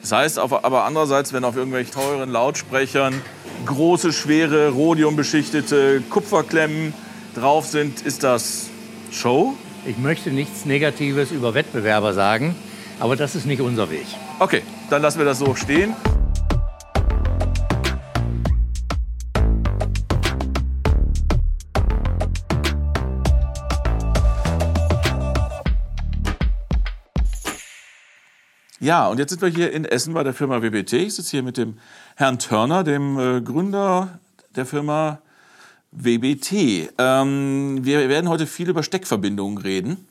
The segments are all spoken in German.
Das heißt aber andererseits, wenn auf irgendwelchen teuren Lautsprechern große, schwere, rhodiumbeschichtete Kupferklemmen drauf sind, ist das Show? Ich möchte nichts Negatives über Wettbewerber sagen, aber das ist nicht unser Weg. Okay, dann lassen wir das so stehen. Ja, und jetzt sind wir hier in Essen bei der Firma WBT. Ich sitze hier mit dem Herrn Törner, dem äh, Gründer der Firma WBT. Ähm, wir werden heute viel über Steckverbindungen reden,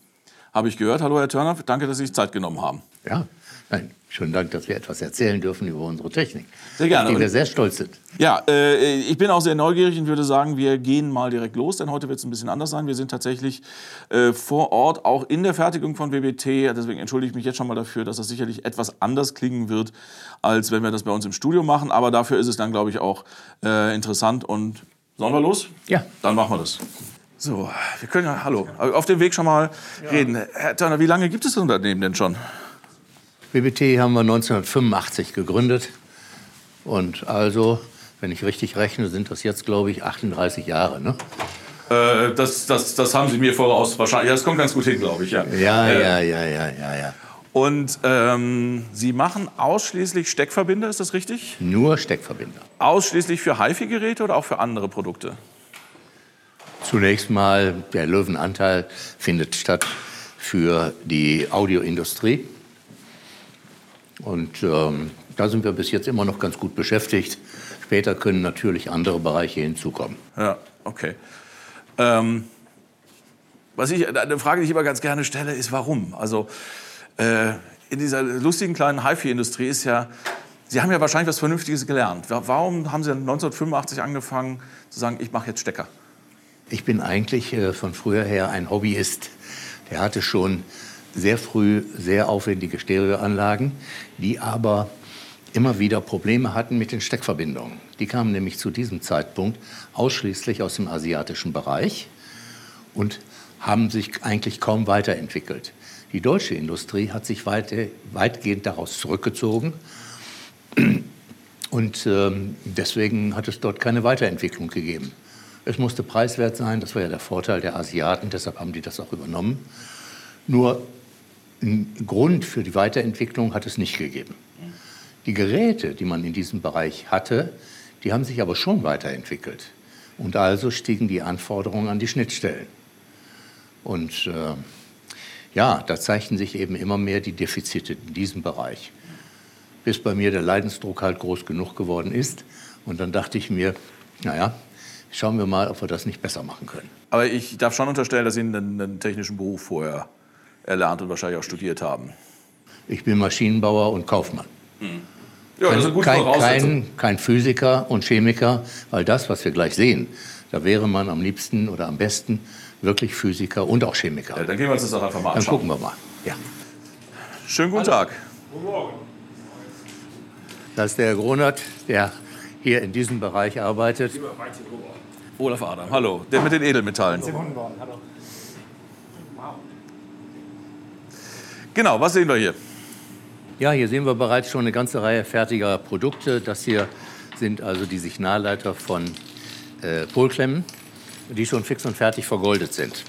habe ich gehört. Hallo Herr Törner, danke, dass Sie sich Zeit genommen haben. Ja, Nein, schönen Dank, dass wir etwas erzählen dürfen über unsere Technik. Sehr gerne. Auf die wir sehr stolz sind. Ja, äh, ich bin auch sehr neugierig und würde sagen, wir gehen mal direkt los, denn heute wird es ein bisschen anders sein. Wir sind tatsächlich äh, vor Ort, auch in der Fertigung von WBT. Deswegen entschuldige ich mich jetzt schon mal dafür, dass das sicherlich etwas anders klingen wird, als wenn wir das bei uns im Studio machen. Aber dafür ist es dann, glaube ich, auch äh, interessant. Und sollen wir los? Ja. Dann machen wir das. So, wir können ja, hallo, auf dem Weg schon mal ja. reden. Herr Turner, wie lange gibt es das Unternehmen denn schon? BBT haben wir 1985 gegründet. Und also, wenn ich richtig rechne, sind das jetzt, glaube ich, 38 Jahre. Ne? Äh, das, das, das haben Sie mir voraus wahrscheinlich. Ja, das kommt ganz gut hin, glaube ich. Ja, ja, äh, ja, ja, ja, ja, ja. Und ähm, Sie machen ausschließlich Steckverbinder, ist das richtig? Nur Steckverbinder. Ausschließlich für HiFi-Geräte oder auch für andere Produkte? Zunächst mal, der Löwenanteil findet statt für die Audioindustrie. Und ähm, da sind wir bis jetzt immer noch ganz gut beschäftigt. Später können natürlich andere Bereiche hinzukommen. Ja, okay. Ähm, was ich, eine Frage, die ich immer ganz gerne stelle, ist, warum? Also äh, in dieser lustigen kleinen HiFi-Industrie ist ja, Sie haben ja wahrscheinlich was Vernünftiges gelernt. Warum haben Sie 1985 angefangen zu sagen, ich mache jetzt Stecker? Ich bin eigentlich äh, von früher her ein Hobbyist. Der hatte schon sehr früh sehr aufwendige Stereoanlagen, die aber immer wieder Probleme hatten mit den Steckverbindungen. Die kamen nämlich zu diesem Zeitpunkt ausschließlich aus dem asiatischen Bereich und haben sich eigentlich kaum weiterentwickelt. Die deutsche Industrie hat sich weite, weitgehend daraus zurückgezogen und ähm, deswegen hat es dort keine Weiterentwicklung gegeben. Es musste preiswert sein, das war ja der Vorteil der Asiaten, deshalb haben die das auch übernommen. Nur einen Grund für die Weiterentwicklung hat es nicht gegeben. Die Geräte, die man in diesem Bereich hatte, die haben sich aber schon weiterentwickelt. Und also stiegen die Anforderungen an die Schnittstellen. Und äh, ja, da zeigten sich eben immer mehr die Defizite in diesem Bereich. Bis bei mir der Leidensdruck halt groß genug geworden ist. Und dann dachte ich mir, naja, schauen wir mal, ob wir das nicht besser machen können. Aber ich darf schon unterstellen, dass Sie einen, einen technischen Beruf vorher erlernt und wahrscheinlich auch studiert haben. Ich bin Maschinenbauer und Kaufmann. Hm. Ja, das ist kein, kein, kein Physiker und Chemiker, weil das, was wir gleich sehen, da wäre man am liebsten oder am besten wirklich Physiker und auch Chemiker. Ja, dann gehen wir uns das doch einfach mal anschauen. Dann gucken wir mal. Ja. Schönen guten Hallo. Tag. Guten Morgen. Das ist der Herr Gronert, der hier in diesem Bereich arbeitet. Olaf Adam, hallo. Der mit den Edelmetallen. Hallo. Genau, was sehen wir hier? Ja, hier sehen wir bereits schon eine ganze Reihe fertiger Produkte. Das hier sind also die Signalleiter von äh, Polklemmen, die schon fix und fertig vergoldet sind.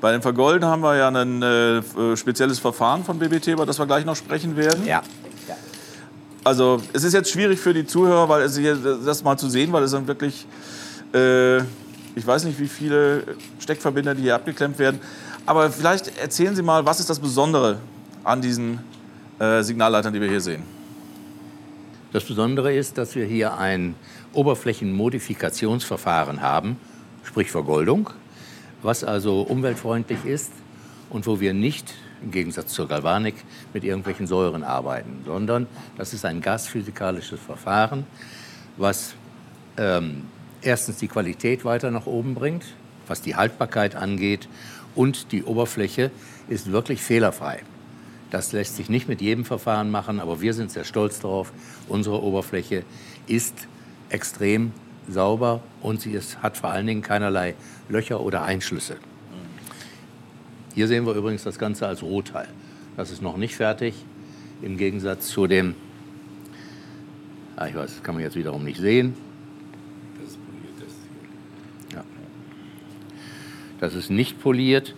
Bei den Vergolden haben wir ja ein äh, spezielles Verfahren von BBT, über das wir gleich noch sprechen werden. Ja. Also es ist jetzt schwierig für die Zuhörer, weil es hier, das mal zu sehen, weil es dann wirklich, äh, ich weiß nicht, wie viele Steckverbinder, die hier abgeklemmt werden. Aber vielleicht erzählen Sie mal, was ist das Besondere an diesen äh, Signalleitern, die wir hier sehen? Das Besondere ist, dass wir hier ein Oberflächenmodifikationsverfahren haben, sprich Vergoldung, was also umweltfreundlich ist und wo wir nicht im Gegensatz zur Galvanik mit irgendwelchen Säuren arbeiten, sondern das ist ein gasphysikalisches Verfahren, was ähm, erstens die Qualität weiter nach oben bringt, was die Haltbarkeit angeht und die Oberfläche ist wirklich fehlerfrei. Das lässt sich nicht mit jedem Verfahren machen, aber wir sind sehr stolz darauf. Unsere Oberfläche ist extrem sauber und sie ist, hat vor allen Dingen keinerlei Löcher oder Einschlüsse. Hier sehen wir übrigens das Ganze als Rohteil. Das ist noch nicht fertig, im Gegensatz zu dem Ah, ich weiß, das kann man jetzt wiederum nicht sehen. Das ist poliert, das Ja. Das ist nicht poliert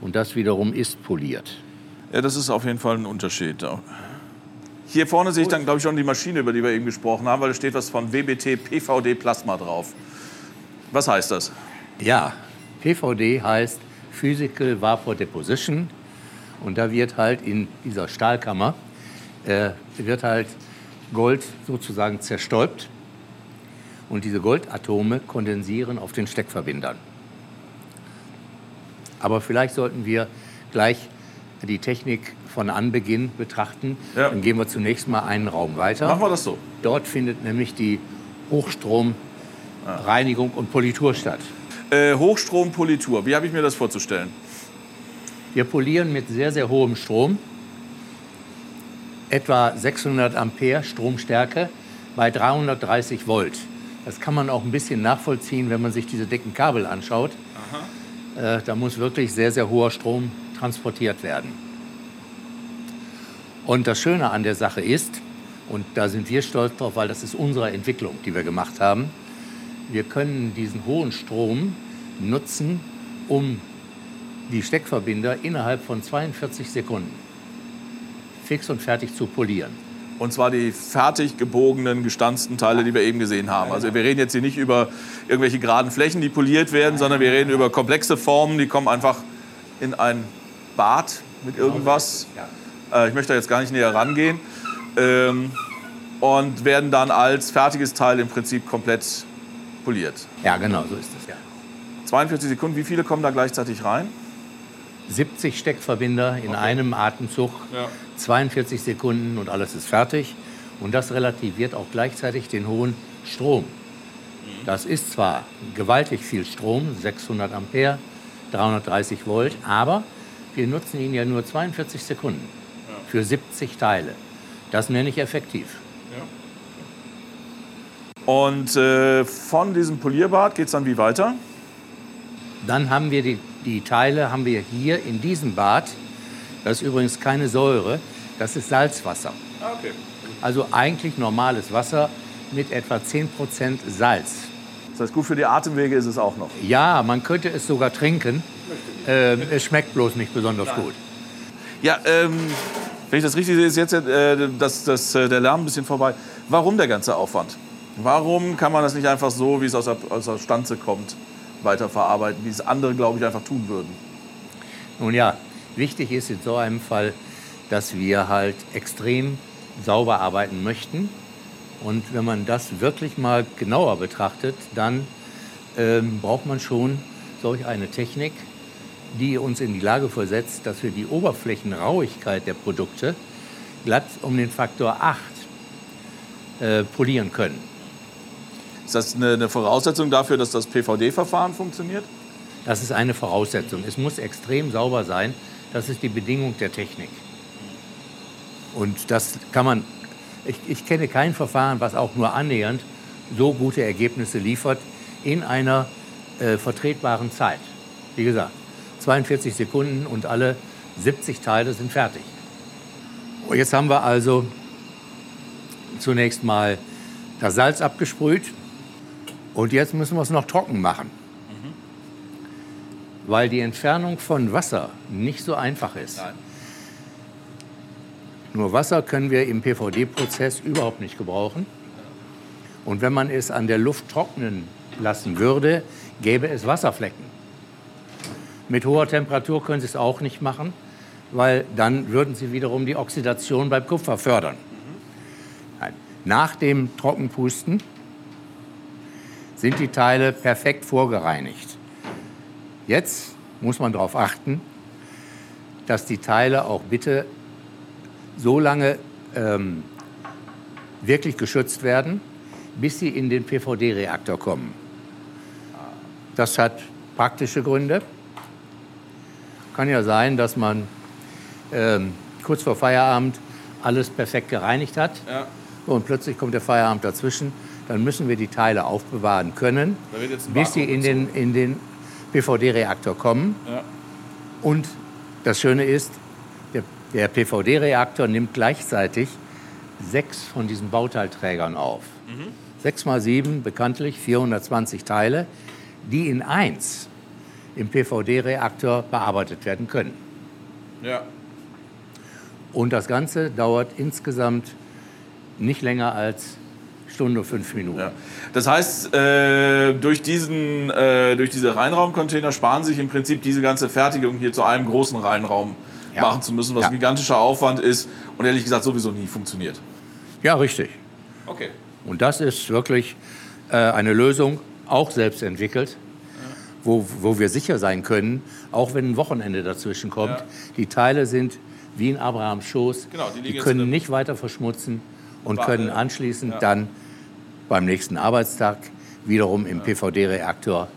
und das wiederum ist poliert. Ja, das ist auf jeden Fall ein Unterschied. Hier vorne sehe ich dann, glaube ich, schon die Maschine, über die wir eben gesprochen haben, weil da steht was von WBT PVD Plasma drauf. Was heißt das? Ja, PVD heißt Physical Vapor Deposition. Und da wird halt in dieser Stahlkammer äh, wird halt Gold sozusagen zerstäubt. Und diese Goldatome kondensieren auf den Steckverbindern. Aber vielleicht sollten wir gleich die Technik von Anbeginn betrachten. Ja. Dann gehen wir zunächst mal einen Raum weiter. Machen wir das so. Dort findet nämlich die Hochstromreinigung und Politur statt. Äh, Hochstrompolitur, wie habe ich mir das vorzustellen? Wir polieren mit sehr, sehr hohem Strom, etwa 600 Ampere Stromstärke bei 330 Volt. Das kann man auch ein bisschen nachvollziehen, wenn man sich diese dicken Kabel anschaut. Äh, da muss wirklich sehr, sehr hoher Strom transportiert werden. Und das Schöne an der Sache ist, und da sind wir stolz drauf, weil das ist unsere Entwicklung, die wir gemacht haben, wir können diesen hohen Strom nutzen, um die Steckverbinder innerhalb von 42 Sekunden fix und fertig zu polieren. Und zwar die fertig gebogenen, gestanzten Teile, die wir eben gesehen haben. Also wir reden jetzt hier nicht über irgendwelche geraden Flächen, die poliert werden, sondern wir reden über komplexe Formen, die kommen einfach in ein Bad mit irgendwas. Äh, ich möchte da jetzt gar nicht näher rangehen. Ähm, und werden dann als fertiges Teil im Prinzip komplett poliert. Ja, genau, so ist es. Ja. 42 Sekunden, wie viele kommen da gleichzeitig rein? 70 Steckverbinder in einem Atemzug, Ja. 42 Sekunden und alles ist fertig. Und das relativiert auch gleichzeitig den hohen Strom. Das ist zwar gewaltig viel Strom, 600 Ampere, 330 Volt, aber wir nutzen ihn ja nur 42 Sekunden für 70 Teile. Das nenne ich effektiv. Und äh, von diesem Polierbad geht es dann wie weiter? Dann haben wir die, die Teile haben wir hier in diesem Bad. Das ist übrigens keine Säure, das ist Salzwasser. Okay. Also eigentlich normales Wasser mit etwa 10% Salz. Das heißt, gut für die Atemwege ist es auch noch. Ja, man könnte es sogar trinken. Ähm, es schmeckt bloß nicht besonders gut. Ja, ähm, wenn ich das richtig sehe, ist jetzt äh, das, das, äh, der Lärm ein bisschen vorbei. Warum der ganze Aufwand? Warum kann man das nicht einfach so, wie es aus der, aus der Stanze kommt, weiterverarbeiten, wie es andere, glaube ich, einfach tun würden? Nun ja, wichtig ist in so einem Fall, dass wir halt extrem sauber arbeiten möchten. Und wenn man das wirklich mal genauer betrachtet, dann ähm, braucht man schon solch eine Technik, die uns in die Lage versetzt, dass wir die Oberflächenrauigkeit der Produkte glatt um den Faktor 8 äh, polieren können. Ist das eine, eine Voraussetzung dafür, dass das PVD-Verfahren funktioniert? Das ist eine Voraussetzung. Es muss extrem sauber sein. Das ist die Bedingung der Technik. Und das kann man, ich, ich kenne kein Verfahren, was auch nur annähernd so gute Ergebnisse liefert in einer äh, vertretbaren Zeit. Wie gesagt, 42 Sekunden und alle 70 Teile sind fertig. Jetzt haben wir also zunächst mal das Salz abgesprüht und jetzt müssen wir es noch trocken machen weil die Entfernung von Wasser nicht so einfach ist. Nur Wasser können wir im PVD-Prozess überhaupt nicht gebrauchen. Und wenn man es an der Luft trocknen lassen würde, gäbe es Wasserflecken. Mit hoher Temperatur können Sie es auch nicht machen, weil dann würden Sie wiederum die Oxidation beim Kupfer fördern. Nein. Nach dem Trockenpusten sind die Teile perfekt vorgereinigt. Jetzt muss man darauf achten, dass die Teile auch bitte so lange ähm, wirklich geschützt werden, bis sie in den PVD-Reaktor kommen. Das hat praktische Gründe. Kann ja sein, dass man ähm, kurz vor Feierabend alles perfekt gereinigt hat Ja. und plötzlich kommt der Feierabend dazwischen. Dann müssen wir die Teile aufbewahren können, bis sie in den, in den PVD-Reaktor kommen. Ja. Und das Schöne ist, der, der PVD-Reaktor nimmt gleichzeitig sechs von diesen Bauteilträgern auf. Sechs mal sieben, bekanntlich 420 Teile, die in eins im PVD-Reaktor bearbeitet werden können. Ja. Und das Ganze dauert insgesamt nicht länger als Stunde fünf Minuten. Ja. Das heißt, äh, durch, diesen, äh, durch diese Reinraumcontainer sparen sich im Prinzip diese ganze Fertigung hier zu einem großen Reinraum Ja. machen zu müssen, was Ja. ein gigantischer Aufwand ist und ehrlich gesagt sowieso nie funktioniert. Ja, richtig. Okay. Und das ist wirklich äh, eine Lösung, auch selbst entwickelt, wo, wo wir sicher sein können, auch wenn ein Wochenende dazwischen kommt, die Teile sind wie in Abrahams Schoß, Genau, die die können nicht weiter verschmutzen und können äh, anschließend ja. dann beim nächsten Arbeitstag wiederum im PVD-Reaktor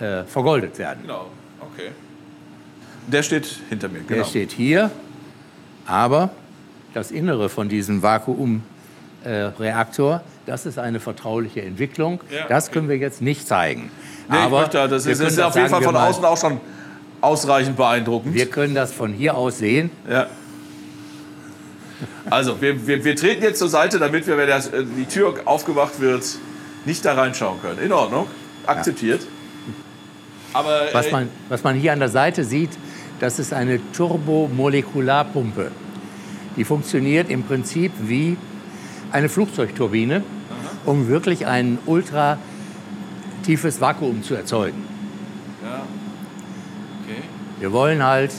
äh, vergoldet werden. Genau, okay. Der steht hinter mir, Der genau. steht hier, aber das Innere von diesem Vakuumreaktor, das ist eine vertrauliche Entwicklung. Ja, das okay. können wir jetzt nicht zeigen. Nee, aber möchte, das ist, das ist auf jeden Fall von außen auch schon ausreichend beeindruckend. Wir können das von hier aus sehen. Ja. Also, wir, wir, wir treten jetzt zur Seite, damit wir, wenn das, äh, die Tür aufgemacht wird, nicht da reinschauen können. In Ordnung, akzeptiert. Aber Was äh, man, was man hier an der Seite sieht, das ist eine Turbomolekularpumpe. Die funktioniert im Prinzip wie eine Flugzeugturbine, um wirklich ein ultra tiefes Vakuum zu erzeugen. ja. okay. Wir wollen halt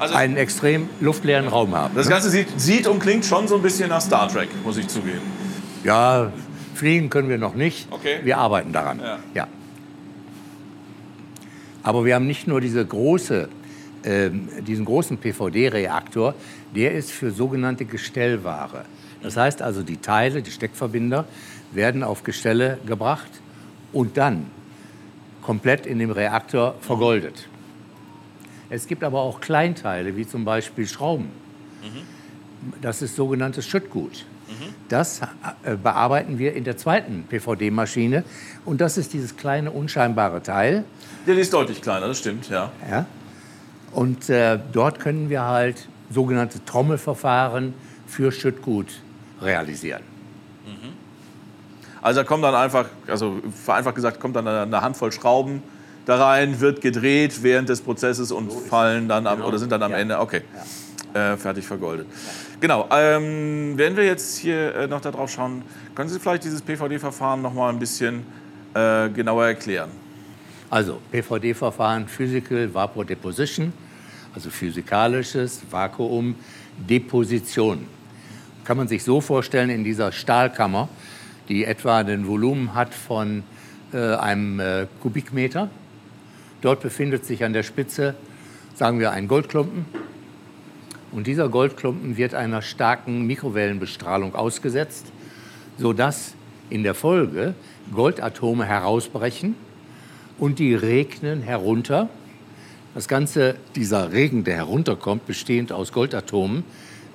Also, einen extrem luftleeren Raum haben. das Ganze sieht, sieht und klingt schon so ein bisschen nach Star Trek, muss ich zugeben. Ja, fliegen können wir noch nicht. Okay. Wir arbeiten daran. Ja. Aber wir haben nicht nur diese große, ähm, diesen großen PVD-Reaktor, der ist für sogenannte Gestellware. Das heißt also, die Teile, die Steckverbinder, werden auf Gestelle gebracht und dann komplett in dem Reaktor vergoldet. Es gibt aber auch Kleinteile, wie zum Beispiel Schrauben. Das ist sogenanntes Schüttgut. Das äh, bearbeiten wir in der zweiten PVD-Maschine. Und das ist dieses kleine, unscheinbare Teil. Der ist deutlich kleiner, das stimmt, ja. Ja? Und äh, dort können wir halt sogenannte Trommelverfahren für Schüttgut realisieren. Also da kommt dann einfach, also vereinfacht gesagt, kommt dann eine Handvoll Schrauben da rein, wird gedreht während des Prozesses und fallen dann am, oder sind dann am Genau. Ja. Ende, okay, äh, fertig vergoldet. Genau, ähm, wenn wir jetzt hier äh, noch darauf schauen, können Sie vielleicht dieses PVD-Verfahren noch mal ein bisschen äh, genauer erklären? Also PVD-Verfahren Physical Vapor Deposition, also physikalisches Vakuum Deposition. Kann man sich so vorstellen in dieser Stahlkammer, die etwa ein Volumen hat von äh, einem äh, Kubikmeter. Dort befindet sich an der Spitze, sagen wir, ein Goldklumpen. Und dieser Goldklumpen wird einer starken Mikrowellenbestrahlung ausgesetzt, sodass in der Folge Goldatome herausbrechen und die regnen herunter. Das Ganze, dieser Regen, der herunterkommt, bestehend aus Goldatomen,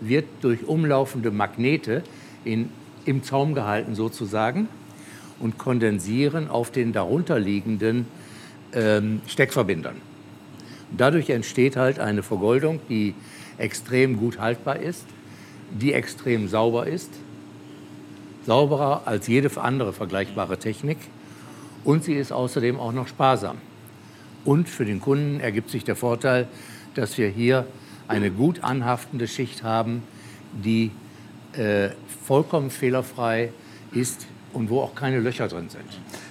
wird durch umlaufende Magnete in, im Zaum gehalten sozusagen und kondensieren auf den darunterliegenden ähm, Steckverbindern. Dadurch entsteht halt eine Vergoldung, die extrem gut haltbar ist, die extrem sauber ist, sauberer als jede andere vergleichbare Technik und sie ist außerdem auch noch sparsam. Und für den Kunden ergibt sich der Vorteil, dass wir hier eine gut anhaftende Schicht haben, die äh, vollkommen fehlerfrei ist und wo auch keine Löcher drin sind.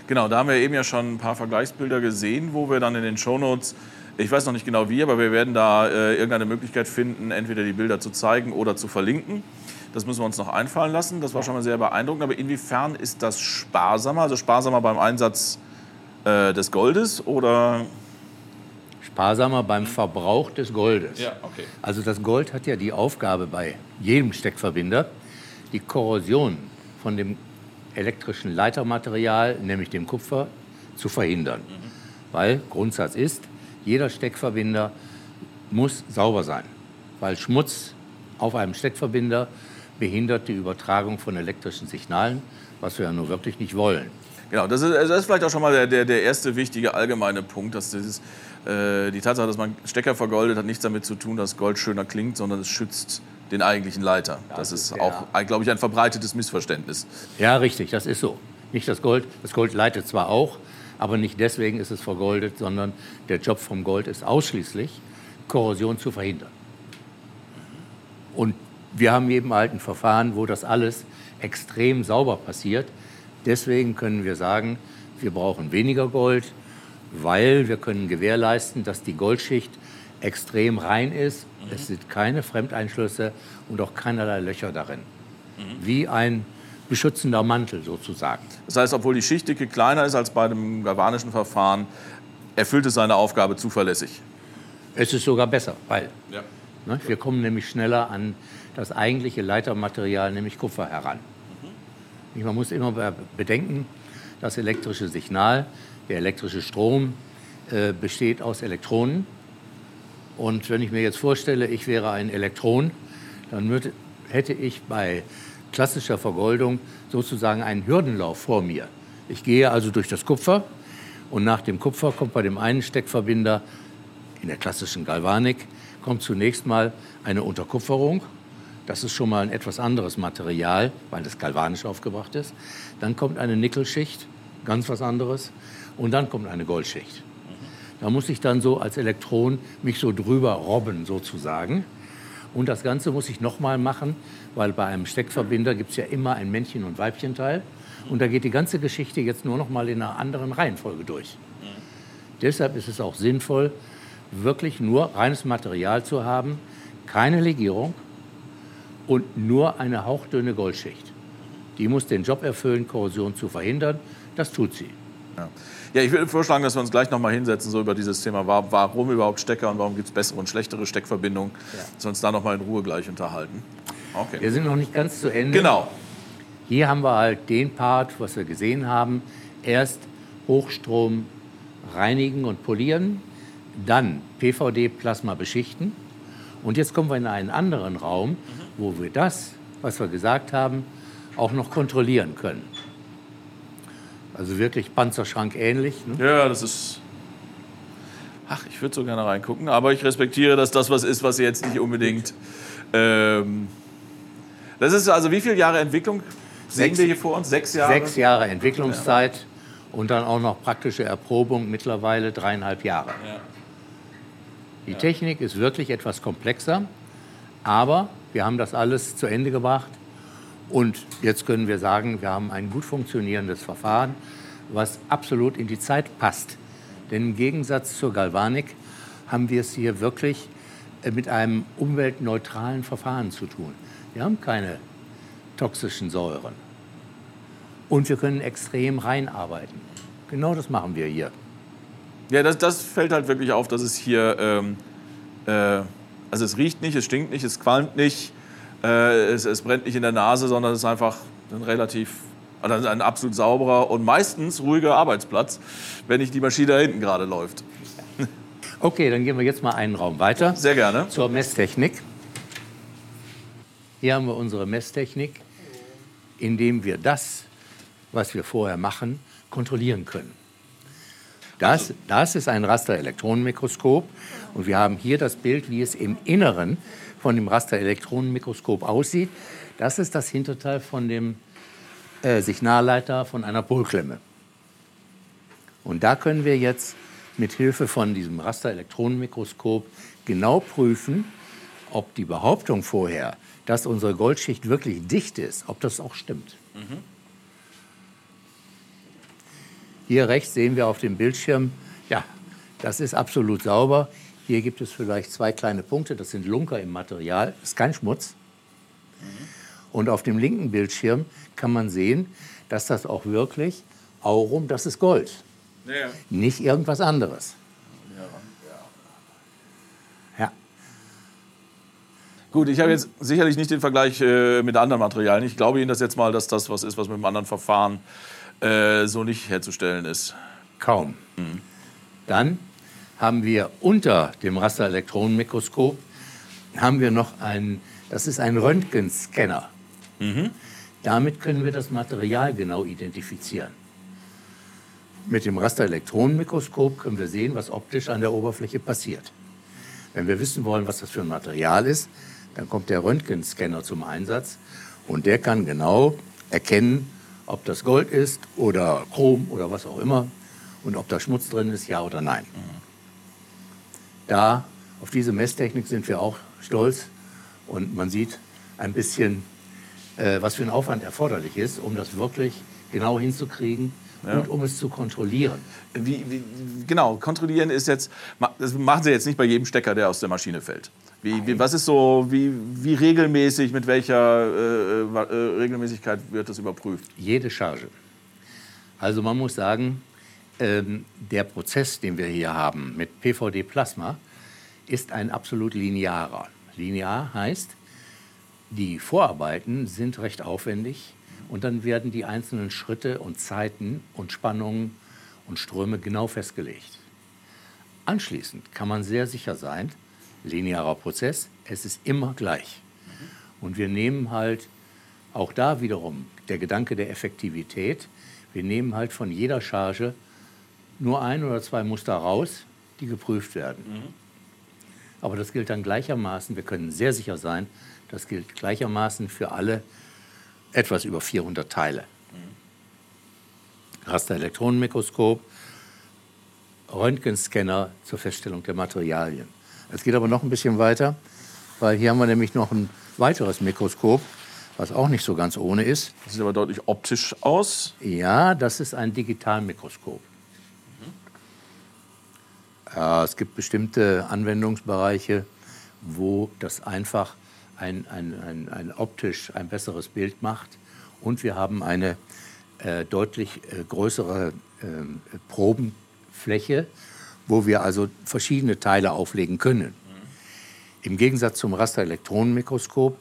Genau, da haben wir eben ja schon ein paar Vergleichsbilder gesehen, wo wir dann in den Shownotes, ich weiß noch nicht genau wie, aber wir werden da äh, irgendeine Möglichkeit finden, entweder die Bilder zu zeigen oder zu verlinken. Das müssen wir uns noch einfallen lassen. Das war schon mal sehr beeindruckend. Aber inwiefern ist das sparsamer? Also sparsamer beim Einsatz äh, des Goldes oder? Sparsamer beim Verbrauch des Goldes. Ja, okay. Also das Gold hat ja die Aufgabe bei jedem Steckverbinder, die Korrosion von dem elektrischen Leitermaterial, nämlich dem Kupfer, zu verhindern. Weil Grundsatz ist, jeder Steckverbinder muss sauber sein. Weil Schmutz auf einem Steckverbinder behindert die Übertragung von elektrischen Signalen, was wir ja nur wirklich nicht wollen. Genau, das ist, das ist vielleicht auch schon mal der, der, der erste wichtige allgemeine Punkt, dass dieses, äh, die Tatsache, dass man Stecker vergoldet, hat nichts damit zu tun, dass Gold schöner klingt, sondern es schützt den eigentlichen Leiter. Das ist auch, glaube ich, ein verbreitetes Missverständnis. Ja, richtig, das ist so. Nicht das Gold. Das Gold leitet zwar auch, aber nicht deswegen ist es vergoldet, sondern der Job vom Gold ist ausschließlich, Korrosion zu verhindern. Und wir haben eben halt ein Verfahren, wo das alles extrem sauber passiert. Deswegen können wir sagen, wir brauchen weniger Gold, weil wir können gewährleisten, dass die Goldschicht extrem rein ist. Mhm. Es sind keine Fremdeinschlüsse und auch keinerlei Löcher darin. Mhm. Wie ein beschützender Mantel sozusagen. Das heißt, obwohl die Schichtdicke kleiner ist als bei dem galvanischen Verfahren, erfüllt es seine Aufgabe zuverlässig. Es ist sogar besser, weil ja. ne, wir kommen nämlich schneller an das eigentliche Leitermaterial, nämlich Kupfer, heran. Mhm. Man muss immer bedenken, das elektrische Signal, der elektrische Strom äh, besteht aus Elektronen. Und wenn ich mir jetzt vorstelle, ich wäre ein Elektron, dann würde, hätte ich bei klassischer Vergoldung sozusagen einen Hürdenlauf vor mir. Ich gehe also durch das Kupfer und nach dem Kupfer kommt bei dem einen Steckverbinder in der klassischen Galvanik kommt zunächst mal eine Unterkupferung. Das ist schon mal ein etwas anderes Material, weil das galvanisch aufgebracht ist. Dann kommt eine Nickelschicht, ganz was anderes. Und dann kommt eine Goldschicht. Da muss ich dann so als Elektron mich so drüber robben sozusagen. Und das Ganze muss ich nochmal machen, weil bei einem Steckverbinder gibt es ja immer ein Männchen- und Weibchenteil. Und da geht die ganze Geschichte jetzt nur noch mal in einer anderen Reihenfolge durch. Mhm. Deshalb ist es auch sinnvoll, wirklich nur reines Material zu haben, keine Legierung und nur eine hauchdünne Goldschicht. Die muss den Job erfüllen, Korrosion zu verhindern. Das tut sie. Ja. ja, ich würde vorschlagen, dass wir uns gleich noch mal hinsetzen, so über dieses Thema, warum überhaupt Stecker und warum gibt es bessere und schlechtere Steckverbindungen, ja. dass wir uns da noch mal in Ruhe gleich unterhalten. Okay. Wir sind noch nicht ganz zu Ende. Genau. Hier haben wir halt den Part, was wir gesehen haben. Erst Hochstrom reinigen und polieren, dann PVD-Plasma beschichten. Und jetzt kommen wir in einen anderen Raum, wo wir das, was wir gesagt haben, auch noch kontrollieren können. Also wirklich Panzerschrank ähnlich. Ne? Ja, das ist. Ach, ich würde so gerne reingucken, aber ich respektiere, dass das was ist, was jetzt nicht unbedingt. Ähm, das ist also wie viele Jahre Entwicklung sehen Sechs, wir hier vor uns? Sechs Jahre? Sechs Jahre Entwicklungszeit ja. und dann auch noch praktische Erprobung mittlerweile dreieinhalb Jahre. Ja. Die ja. Technik ist wirklich etwas komplexer, aber wir haben das alles zu Ende gebracht und jetzt können wir sagen, wir haben ein gut funktionierendes Verfahren, was absolut in die Zeit passt. Denn im Gegensatz zur Galvanik haben wir es hier wirklich äh, mit einem umweltneutralen Verfahren zu tun. Wir haben keine toxischen Säuren. Und wir können extrem reinarbeiten. Genau das machen wir hier. Ja, das, das fällt halt wirklich auf, dass es hier, ähm, äh, also es riecht nicht, es stinkt nicht, es qualmt nicht, äh, es, es, brennt nicht in der Nase, sondern es ist einfach ein relativ, also ein absolut sauberer und meistens ruhiger Arbeitsplatz, wenn nicht die Maschine da hinten gerade läuft. Okay, dann gehen wir jetzt mal einen Raum weiter. Sehr gerne. Zur Messtechnik. Hier haben wir unsere Messtechnik, indem wir das, was wir vorher machen, kontrollieren können. Das, das ist ein Rasterelektronenmikroskop und wir haben hier das Bild, wie es im Inneren von dem Rasterelektronenmikroskop aussieht. Das ist das Hinterteil von dem äh, Signalleiter von einer Polklemme. Und da können wir jetzt mit Hilfe von diesem Rasterelektronenmikroskop genau prüfen, ob die Behauptung vorher, dass unsere Goldschicht wirklich dicht ist, ob das auch stimmt. Mhm. Hier rechts sehen wir auf dem Bildschirm, ja, das ist absolut sauber. Hier gibt es vielleicht zwei kleine Punkte, das sind Lunker im Material, das ist kein Schmutz. Und auf dem linken Bildschirm kann man sehen, dass das auch wirklich Aurum, das ist Gold. Ja. Nicht irgendwas anderes. Ja. Gut, ich habe jetzt sicherlich nicht den Vergleich äh, mit anderen Materialien. Ich glaube Ihnen das jetzt mal, dass das was ist, was mit einem anderen Verfahren äh, so nicht herzustellen ist. Kaum. Mhm. Dann haben wir unter dem Rasterelektronenmikroskop haben wir noch ein, das ist ein Röntgenscanner. Mhm. Damit können wir das Material genau identifizieren. Mit dem Rasterelektronenmikroskop können wir sehen, was optisch an der Oberfläche passiert. Wenn wir wissen wollen, was das für ein Material ist, Dann kommt der Röntgenscanner zum Einsatz und der kann genau erkennen, ob das Gold ist oder Chrom oder was auch immer und ob da Schmutz drin ist, ja oder nein. Da, auf diese Messtechnik sind wir auch stolz und man sieht ein bisschen, äh, was für ein Aufwand erforderlich ist, um das wirklich genau hinzukriegen ja. und um es zu kontrollieren. Wie, wie, genau, kontrollieren ist jetzt, das machen Sie jetzt nicht bei jedem Stecker, der aus der Maschine fällt. Wie, wie, was ist so, wie, wie regelmäßig, mit welcher äh, äh, Regelmäßigkeit wird das überprüft? Jede Charge. Also man muss sagen, ähm, der Prozess, den wir hier haben mit PVD-Plasma, ist ein absolut linearer. Linear heißt, die Vorarbeiten sind recht aufwendig und dann werden die einzelnen Schritte und Zeiten und Spannungen und Ströme genau festgelegt. Anschließend kann man sehr sicher sein, linearer Prozess, es ist immer gleich. Und wir nehmen halt auch da wiederum der Gedanke der Effektivität, wir nehmen halt von jeder Charge nur ein oder zwei Muster raus, die geprüft werden. Mhm. Aber das gilt dann gleichermaßen, wir können sehr sicher sein, das gilt gleichermaßen für alle etwas über 400 Teile. Mhm. Rasterelektronenmikroskop, Röntgenscanner zur Feststellung der Materialien. Es geht aber noch ein bisschen weiter, weil hier haben wir nämlich noch ein weiteres Mikroskop, was auch nicht so ganz ohne ist. Das sieht aber deutlich optisch aus. Ja, das ist ein Digitalmikroskop. Äh, es gibt bestimmte Anwendungsbereiche, wo das einfach ein, ein, ein, ein optisch ein besseres Bild macht. Und wir haben eine äh, deutlich äh, größere äh, Probenfläche, wo wir also verschiedene Teile auflegen können. Im Gegensatz zum Rasterelektronenmikroskop,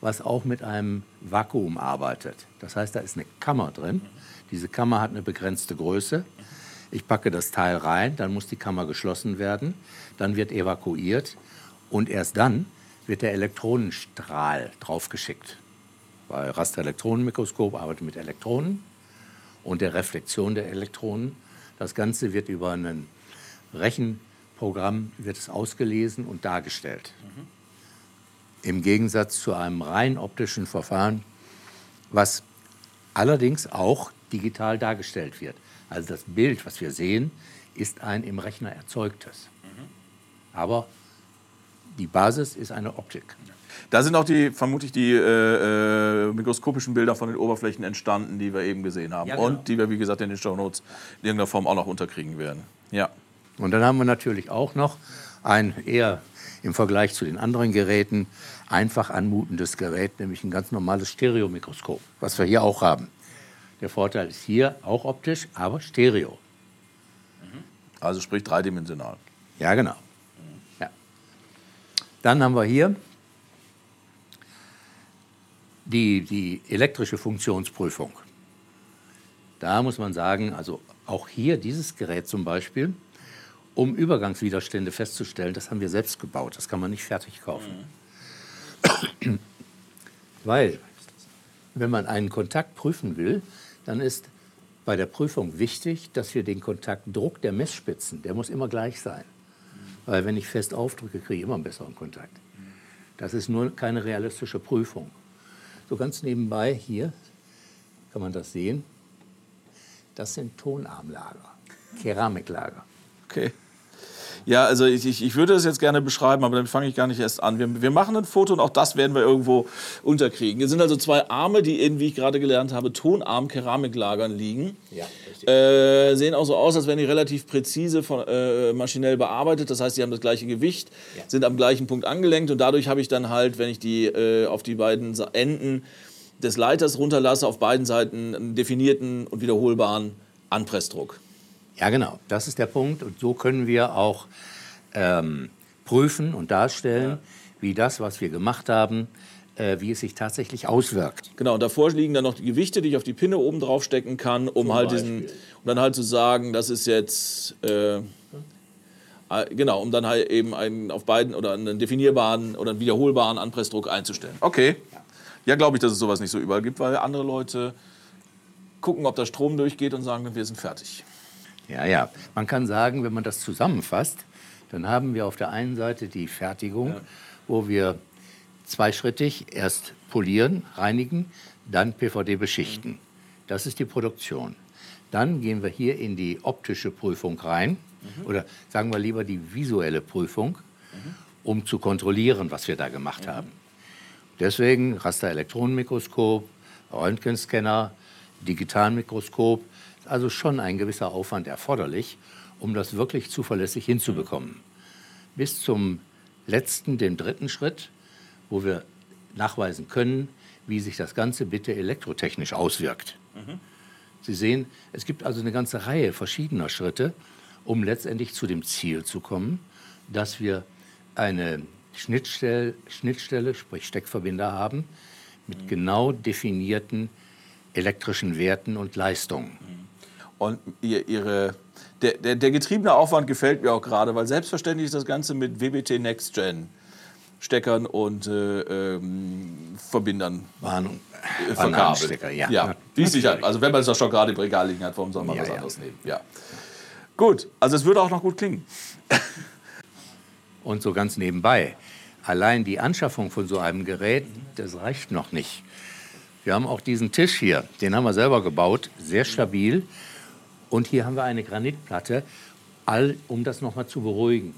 was auch mit einem Vakuum arbeitet. Das heißt, da ist eine Kammer drin. Diese Kammer hat eine begrenzte Größe. Ich packe das Teil rein, dann muss die Kammer geschlossen werden, dann wird evakuiert und erst dann wird der Elektronenstrahl draufgeschickt. Weil Rasterelektronenmikroskop arbeitet mit Elektronen und der Reflexion der Elektronen. Das Ganze wird über einen Rechenprogramm wird es ausgelesen und dargestellt. Mhm. Im Gegensatz zu einem rein optischen Verfahren, was allerdings auch digital dargestellt wird. Also das Bild, was wir sehen, ist ein im Rechner erzeugtes. Mhm. Aber die Basis ist eine Optik. Da sind auch die, vermutlich die äh, äh, mikroskopischen Bilder von den Oberflächen entstanden, die wir eben gesehen haben. Ja, genau. Und die wir, wie gesagt, in den Show Notes in irgendeiner Form auch noch unterkriegen werden. Ja. Und dann haben wir natürlich auch noch ein eher im Vergleich zu den anderen Geräten einfach anmutendes Gerät, nämlich ein ganz normales Stereomikroskop, was wir hier auch haben. Der Vorteil ist hier auch optisch, aber Stereo. Also sprich dreidimensional. Ja, genau. Ja. Dann haben wir hier die, die elektrische Funktionsprüfung. Da muss man sagen, also auch hier dieses Gerät zum Beispiel, um Übergangswiderstände festzustellen, das haben wir selbst gebaut. Das kann man nicht fertig kaufen. Mhm. Weil, wenn man einen Kontakt prüfen will, dann ist bei der Prüfung wichtig, dass wir den Kontaktdruck der Messspitzen, der muss immer gleich sein. Weil wenn ich fest aufdrücke, kriege ich immer einen besseren Kontakt. Das ist nur keine realistische Prüfung. So ganz nebenbei hier kann man das sehen. Das sind Tonarmlager, Keramiklager. Okay. Ja, also ich, ich, ich würde das jetzt gerne beschreiben, aber dann fange ich gar nicht erst an. Wir, wir machen ein Foto und auch das werden wir irgendwo unterkriegen. Hier sind also zwei Arme, die in, wie ich gerade gelernt habe, Tonarm-Keramiklagern liegen. Ja, äh, sehen auch so aus, als wären die relativ präzise von, äh, maschinell bearbeitet. Das heißt, sie haben das gleiche Gewicht, ja. sind am gleichen Punkt angelenkt und dadurch habe ich dann halt, wenn ich die äh, auf die beiden Enden des Leiters runterlasse, auf beiden Seiten einen definierten und wiederholbaren Anpressdruck. Ja, genau. Das ist der Punkt. Und so können wir auch ähm, prüfen und darstellen, ja. wie das, was wir gemacht haben, äh, wie es sich tatsächlich auswirkt. Genau, und davor liegen dann noch die Gewichte, die ich auf die Pinne oben drauf stecken kann, um Zum halt diesen, um dann halt zu sagen, das ist jetzt, äh, äh, genau, um dann halt eben einen auf beiden oder einen definierbaren oder einen wiederholbaren Anpressdruck einzustellen. Okay. Ja, glaube ich, dass es sowas nicht so überall gibt, weil andere Leute gucken, ob der Strom durchgeht und sagen, wir sind fertig. Ja, ja. Man kann sagen, wenn man das zusammenfasst, dann haben wir auf der einen Seite die Fertigung, ja. wo wir zweischrittig erst polieren, reinigen, dann PVD beschichten. Das ist die Produktion. Dann gehen wir hier in die optische Prüfung rein mhm. oder sagen wir lieber die visuelle Prüfung, mhm. um zu kontrollieren, was wir da gemacht mhm. haben. Deswegen Rasterelektronenmikroskop, Röntgenscanner, Digitalmikroskop, also schon ein gewisser Aufwand erforderlich, um das wirklich zuverlässig hinzubekommen. Bis zum letzten, dem dritten Schritt, wo wir nachweisen können, wie sich das Ganze bitte elektrotechnisch auswirkt. Mhm. Sie sehen, es gibt also eine ganze Reihe verschiedener Schritte, um letztendlich zu dem Ziel zu kommen, dass wir eine Schnittstelle, Schnittstelle sprich Steckverbinder haben, mit mhm. genau definierten elektrischen Werten und Leistungen. Mhm. Und ihre, der, der, der getriebene Aufwand gefällt mir auch gerade, weil selbstverständlich ist das Ganze mit WBT Next Gen Steckern und äh, ähm, Verbindern Warnung. Äh, verkabelt. Ja, ja wie sicher. Also wenn man es doch schon gerade im Regal liegen hat, warum soll man ja, was ja. anderes nehmen? Ja. Gut, also es würde auch noch gut klingen. und so ganz nebenbei, allein die Anschaffung von so einem Gerät, das reicht noch nicht. Wir haben auch diesen Tisch hier, den haben wir selber gebaut, sehr stabil. Und hier haben wir eine Granitplatte, all, um das nochmal zu beruhigen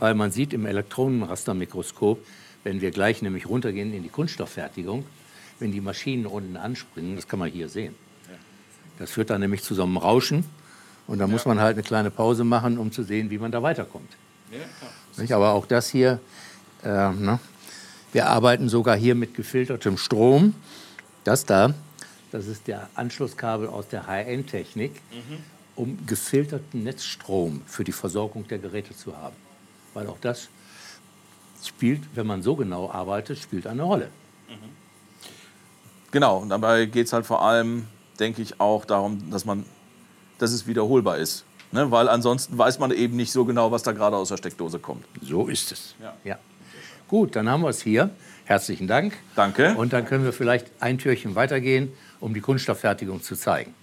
weil man sieht im Elektronenrastermikroskop, wenn wir gleich nämlich runtergehen in die Kunststofffertigung, wenn die Maschinen unten anspringen, das kann man hier sehen. Das führt dann nämlich zu so einem Rauschen und da ja. muss man halt eine kleine Pause machen, um zu sehen, wie man da weiterkommt. Ja, Aber auch das hier, äh, ne? wir arbeiten sogar hier mit gefiltertem Strom. Das da, das ist der Anschlusskabel aus der High-End-Technik, mhm. um gefilterten Netzstrom für die Versorgung der Geräte zu haben weil auch das spielt, wenn man so genau arbeitet, spielt eine Rolle. Genau, und dabei geht es halt vor allem, denke ich, auch darum, dass, man, dass es wiederholbar ist. Ne? Weil ansonsten weiß man eben nicht so genau, was da gerade aus der Steckdose kommt. So ist es. Ja. ja. Gut, dann haben wir es hier. Herzlichen Dank. Danke. Und dann können wir vielleicht ein Türchen weitergehen, um die Kunststofffertigung zu zeigen.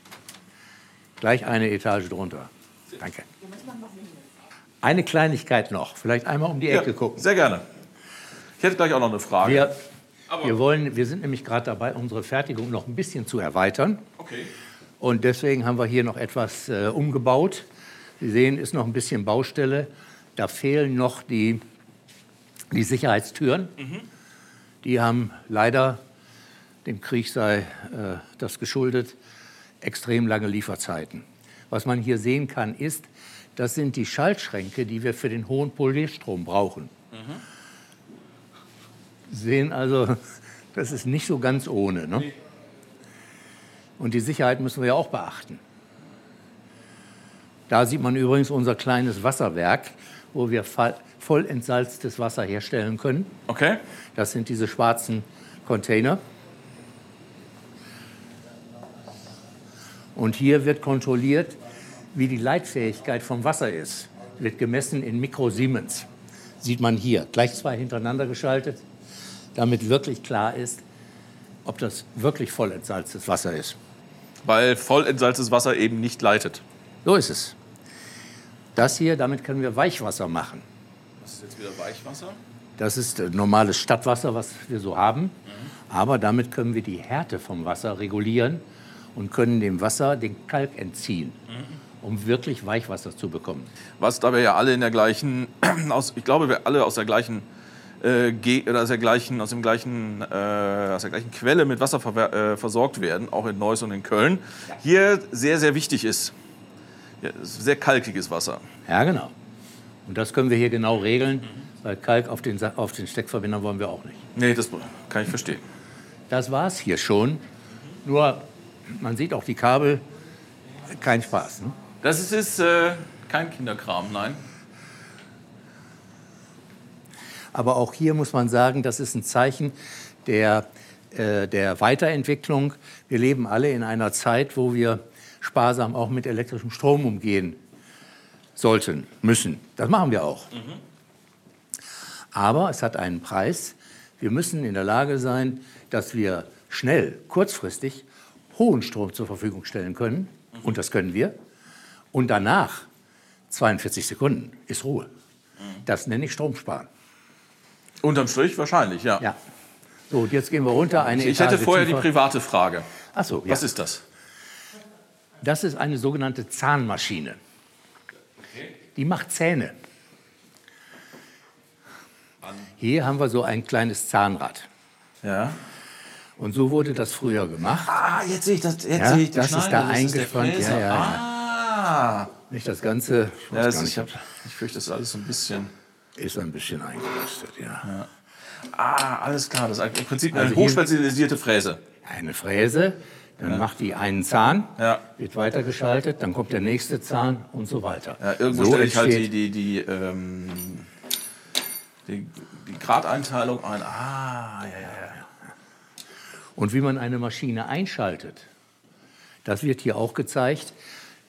Gleich eine Etage drunter. Danke. Eine Kleinigkeit noch, vielleicht einmal um die Ecke ja, gucken. Sehr gerne. Ich hätte gleich auch noch eine Frage. Wir, wir, wollen, wir sind nämlich gerade dabei, unsere Fertigung noch ein bisschen zu erweitern. Okay. Und deswegen haben wir hier noch etwas äh, umgebaut. Sie sehen, ist noch ein bisschen Baustelle. Da fehlen noch die, die Sicherheitstüren. Mhm. Die haben leider, dem Krieg sei äh, das geschuldet, extrem lange Lieferzeiten. Was man hier sehen kann, ist, das sind die Schaltschränke, die wir für den hohen Polierstrom brauchen. Mhm. Sehen also, das ist nicht so ganz ohne. Ne? Und die Sicherheit müssen wir ja auch beachten. Da sieht man übrigens unser kleines Wasserwerk, wo wir voll entsalztes Wasser herstellen können. Okay. Das sind diese schwarzen Container. Und hier wird kontrolliert, wie die Leitfähigkeit vom Wasser ist, wird gemessen in Mikrosiemens. Sieht man hier, gleich zwei hintereinander geschaltet, damit wirklich klar ist, ob das wirklich voll entsalztes Wasser ist. Weil voll entsalztes Wasser eben nicht leitet. So ist es. Das hier, damit können wir Weichwasser machen. Was ist jetzt wieder Weichwasser? Das ist äh, normales Stadtwasser, was wir so haben. Mhm. Aber damit können wir die Härte vom Wasser regulieren und können dem Wasser den Kalk entziehen. Um wirklich Weichwasser zu bekommen. Was, da wir ja alle in der gleichen, aus, ich glaube, wir alle aus der gleichen äh, oder aus der gleichen, aus dem gleichen, äh, aus der gleichen Quelle mit Wasser ver äh, versorgt werden, auch in Neuss und in Köln, hier sehr, sehr wichtig ist. Ja, sehr kalkiges Wasser. Ja, genau. Und das können wir hier genau regeln, weil Kalk auf den, auf den Steckverbindern wollen wir auch nicht. Nee, das kann ich verstehen. Das war es hier schon. Nur, man sieht auch die Kabel, kein Spaß. Ne? Das ist, ist äh, kein Kinderkram, nein. Aber auch hier muss man sagen, das ist ein Zeichen der, äh, der Weiterentwicklung. Wir leben alle in einer Zeit, wo wir sparsam auch mit elektrischem Strom umgehen sollten, müssen. Das machen wir auch. Mhm. Aber es hat einen Preis. Wir müssen in der Lage sein, dass wir schnell, kurzfristig hohen Strom zur Verfügung stellen können. Mhm. Und das können wir. Und danach 42 Sekunden ist Ruhe. Das nenne ich Stromsparen. Unterm Strich wahrscheinlich, ja. Ja. So, und jetzt gehen wir runter. Eine Ich hätte Etage vorher die private Frage. Ach so, ja. Was ist das? Das ist eine sogenannte Zahnmaschine. Die macht Zähne. Hier haben wir so ein kleines Zahnrad. Ja. Und so wurde das früher gemacht. Ah, jetzt sehe ich das. Jetzt Ja, sehe ich das ist Schneide, da das ist der eingespannt, Fräser. ja, ja, Ah. Nicht das Ganze, ich Ja, das ich, hab, ich fürchte, das ist alles so ein bisschen. ist ein bisschen eingerostet, ja. Ah, alles klar. Das ist im Prinzip eine Also hochspezialisierte Fräse. Eine Fräse, dann macht die einen Zahn, Ja. wird weitergeschaltet, dann kommt der nächste Zahn und so weiter. Ja, irgendwo so stelle ich halt die, die, die, ähm, die, die Gradeinteilung ein. Ah, ja, ja, ja. Und wie man eine Maschine einschaltet, das wird hier auch gezeigt.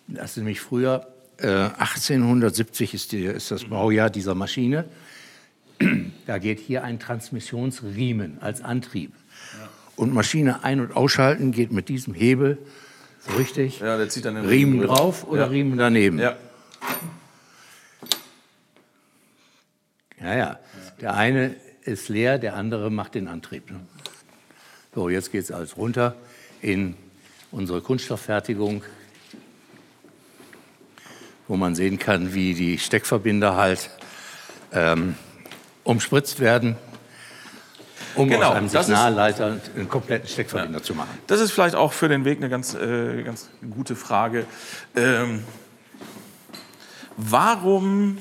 Das ist nämlich früher, äh, 1870 ist, die, ist das Baujahr dieser Maschine. Da geht hier ein Transmissionsriemen als Antrieb. Und Maschine ein- und ausschalten geht mit diesem Hebel so richtig. Ja, der zieht dann den Riemen rüber. drauf oder Ja. Riemen daneben. Ja. Ja, ja. Der eine ist leer, der andere macht den Antrieb. Ne? So, jetzt geht es alles runter in unsere Kunststofffertigung, wo man sehen kann, wie die Steckverbinder halt ähm, umspritzt werden, um Genau, aus einem das ist- Signalleiter einen kompletten Steckverbinder zu machen. Das ist vielleicht auch für den Weg eine ganz, äh, ganz gute Frage. Ähm, warum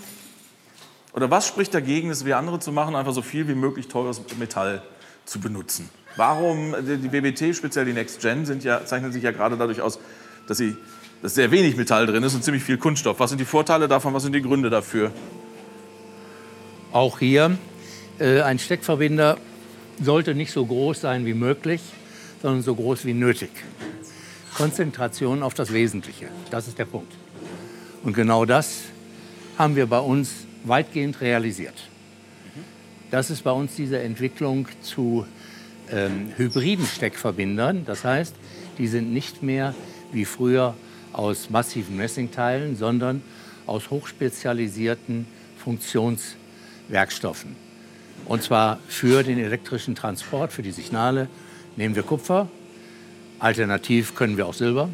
oder was spricht dagegen, es wie andere zu machen, einfach so viel wie möglich teures Metall zu benutzen? Warum die WBT, speziell die Next Gen, sind ja, zeichnen sich ja gerade dadurch aus, dass, sie, dass sehr wenig Metall drin ist und ziemlich viel Kunststoff. Was sind die Vorteile davon? Was sind die Gründe dafür? Auch hier äh, ein Steckverbinder sollte nicht so groß sein wie möglich, sondern so groß wie nötig. Konzentration auf das Wesentliche, das ist der Punkt. Und genau das haben wir bei uns weitgehend realisiert. Das ist bei uns diese Entwicklung zu ähm, hybriden Steckverbindern. Das heißt, die sind nicht mehr wie früher aus massiven Messingteilen, sondern aus hochspezialisierten Funktionswerkstoffen. Und zwar für den elektrischen Transport, für die Signale nehmen wir Kupfer. Alternativ können wir auch Silber.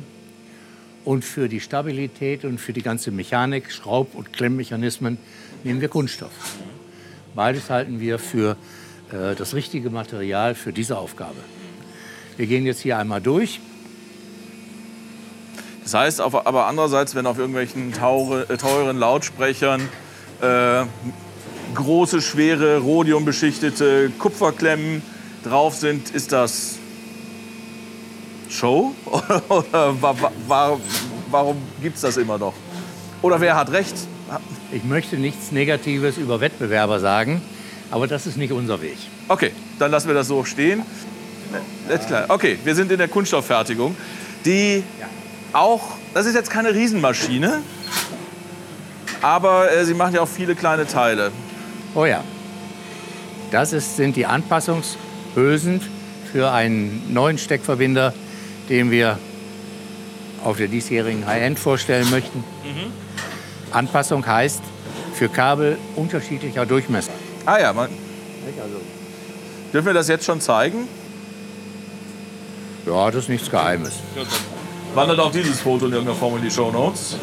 Und für die Stabilität und für die ganze Mechanik, Schraub- und Klemmmechanismen nehmen wir Kunststoff. Beides halten wir für äh, das richtige Material für diese Aufgabe. Wir gehen jetzt hier einmal durch. Das heißt auf, aber andererseits, wenn auf irgendwelchen taure, äh, teuren Lautsprechern äh, große, schwere, rhodiumbeschichtete Kupferklemmen drauf sind, ist das Show? Oder wa warum gibt es das immer noch? Oder wer hat recht? Ich möchte nichts Negatives über Wettbewerber sagen, aber das ist nicht unser Weg. Okay, dann lassen wir das so stehen. Ist klar. Okay, wir sind in der Kunststofffertigung, die auch, das ist jetzt keine Riesenmaschine, aber äh, sie machen ja auch viele kleine Teile. Oh ja, das ist, sind die Anpassungshülsen für einen neuen Steckverbinder, den wir auf der diesjährigen High-End vorstellen möchten. Anpassung heißt für Kabel unterschiedlicher Durchmesser. Ah ja, man, dürfen wir das jetzt schon zeigen? Ja, das ist nichts Geheimes. Wandert auch dieses Foto in irgendeiner Form in die Show Notes?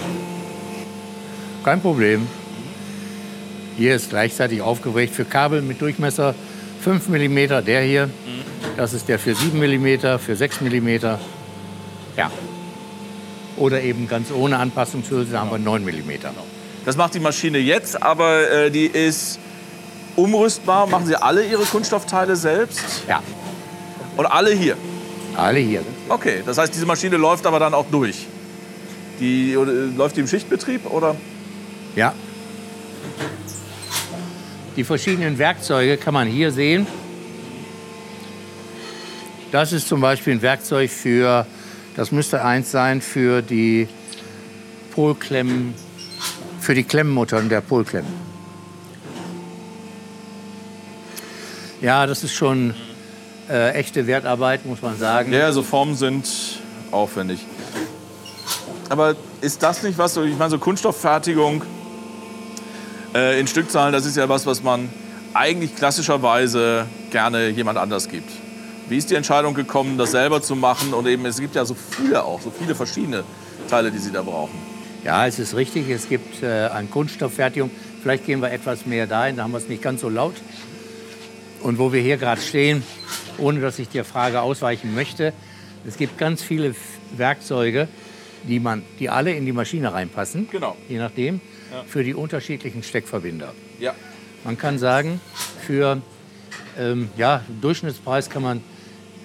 Kein Problem. Hier ist gleichzeitig aufgeregt für Kabel mit Durchmesser 5 mm, der hier. Das ist der für 7 mm, für 6 mm. Ja. Oder eben ganz ohne Anpassungshülse haben wir 9 mm. Das macht die Maschine jetzt, aber äh, die ist umrüstbar. Machen Sie alle Ihre Kunststoffteile selbst? Ja, Und alle hier? alle hier. Okay, das heißt, diese Maschine läuft aber dann auch durch. Die, äh, läuft die im Schichtbetrieb oder? Ja. Die verschiedenen Werkzeuge kann man hier sehen. Das ist zum Beispiel ein Werkzeug für, das müsste eins sein für die Polklemmen, für die Klemmmuttern der Polklemmen. Ja, das ist schon äh, echte Wertarbeit, muss man sagen. Ja, so Formen sind aufwendig. Aber ist das nicht was, ich meine, so Kunststofffertigung äh, in Stückzahlen, das ist ja was, was man eigentlich klassischerweise gerne jemand anders gibt. Wie ist die Entscheidung gekommen, das selber zu machen? Und eben, es gibt ja so viele auch, so viele verschiedene Teile, die Sie da brauchen. Ja, es ist richtig. Es gibt äh, eine Kunststofffertigung. Vielleicht gehen wir etwas mehr dahin, da haben wir es nicht ganz so laut. Und wo wir hier gerade stehen, ohne dass ich der Frage ausweichen möchte, es gibt ganz viele Werkzeuge, die, man, die alle in die Maschine reinpassen. Genau. Je nachdem, Ja. für die unterschiedlichen Steckverbinder. Ja. Man kann sagen, für ähm, ja, Durchschnittspreis kann man,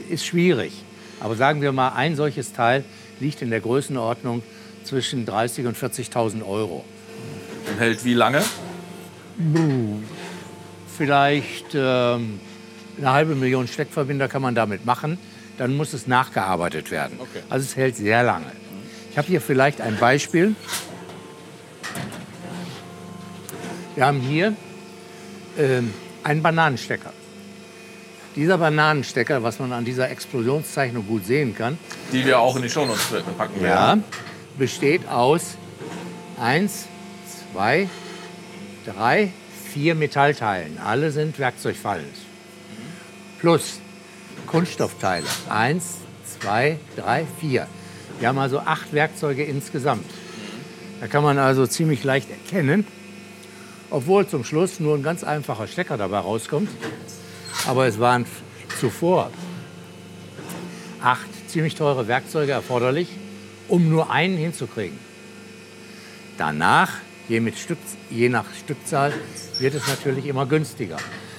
ist schwierig. Aber sagen wir mal, ein solches Teil liegt in der Größenordnung zwischen 30.000 und 40.000 Euro. Und hält wie lange? Vielleicht ähm, eine halbe Million Steckverbinder kann man damit machen. Dann muss es nachgearbeitet werden. Okay. Also es hält sehr lange. Ich habe hier vielleicht ein Beispiel. Wir haben hier ähm, einen Bananenstecker. Dieser Bananenstecker, was man an dieser Explosionszeichnung gut sehen kann, Die wir auch in die Shownotes packen ja, werden. besteht aus eins, zwei, drei, vier Metallteilen. Alle sind werkzeugfallend. Plus Kunststoffteile. Eins, zwei, drei, vier. Wir haben also acht Werkzeuge insgesamt. Da kann man also ziemlich leicht erkennen, obwohl zum Schluss nur ein ganz einfacher Stecker dabei rauskommt. Aber es waren zuvor acht ziemlich teure Werkzeuge erforderlich, um nur einen hinzukriegen. Danach, je, Stück, je nach Stückzahl, wird es natürlich immer günstiger.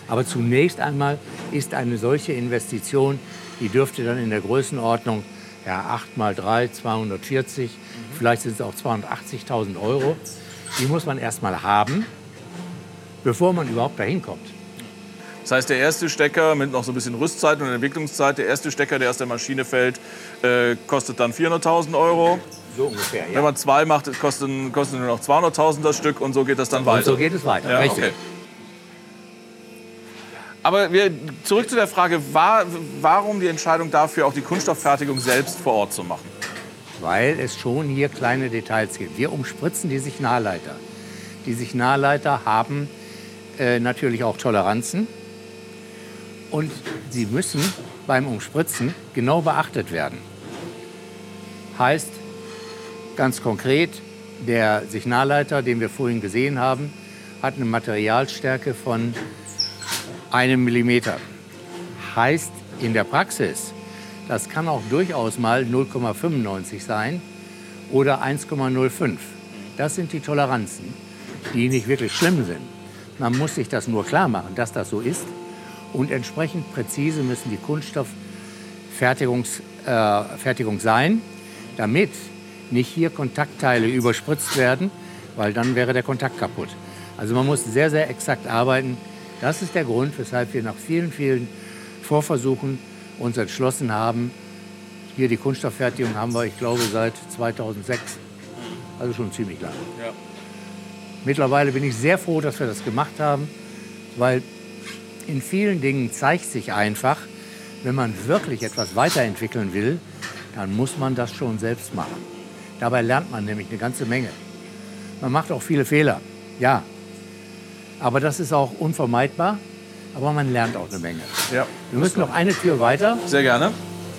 Aber zunächst einmal ist eine solche Investition, die dürfte dann in der Größenordnung ja, 8 mal 3, 240, vielleicht sind es auch 280.000 Euro. Die muss man erst mal haben, bevor man überhaupt dahin kommt. Das heißt, der erste Stecker mit noch so ein bisschen Rüstzeit und Entwicklungszeit, der erste Stecker, der aus der Maschine fällt, äh, kostet dann 400.000 Euro. So ungefähr, Wenn man zwei macht, kostet, kostet nur noch 200.000 das Stück und so geht das dann Und weiter. so geht es weiter. Ja, Richtig. okay. Aber wir, zurück zu der Frage, war, warum die Entscheidung dafür, auch die Kunststofffertigung selbst vor Ort zu machen? weil es schon hier kleine Details gibt. Wir umspritzen die Signalleiter. Die Signalleiter haben äh, natürlich auch Toleranzen und sie müssen beim Umspritzen genau beachtet werden. Heißt ganz konkret, der Signalleiter, den wir vorhin gesehen haben, hat eine Materialstärke von einem Millimeter. Heißt in der Praxis, das kann auch durchaus mal 0,95 sein oder 1,05. Das sind die Toleranzen, die nicht wirklich schlimm sind. Man muss sich das nur klar machen, dass das so ist. Und entsprechend präzise müssen die Kunststofffertigung äh, sein, damit nicht hier Kontaktteile überspritzt werden, weil dann wäre der Kontakt kaputt. Also man muss sehr, sehr exakt arbeiten. Das ist der Grund, weshalb wir nach vielen, vielen Vorversuchen uns entschlossen haben, hier die Kunststofffertigung haben wir, ich glaube, seit 2006. Also schon ziemlich lange. Ja. Mittlerweile bin ich sehr froh, dass wir das gemacht haben, weil in vielen Dingen zeigt sich einfach, wenn man wirklich etwas weiterentwickeln will, dann muss man das schon selbst machen. Dabei lernt man nämlich eine ganze Menge. Man macht auch viele Fehler, ja. Aber das ist auch unvermeidbar, aber man lernt auch eine Menge. Ja. Wir müssen noch eine Tür weiter. Sehr gerne.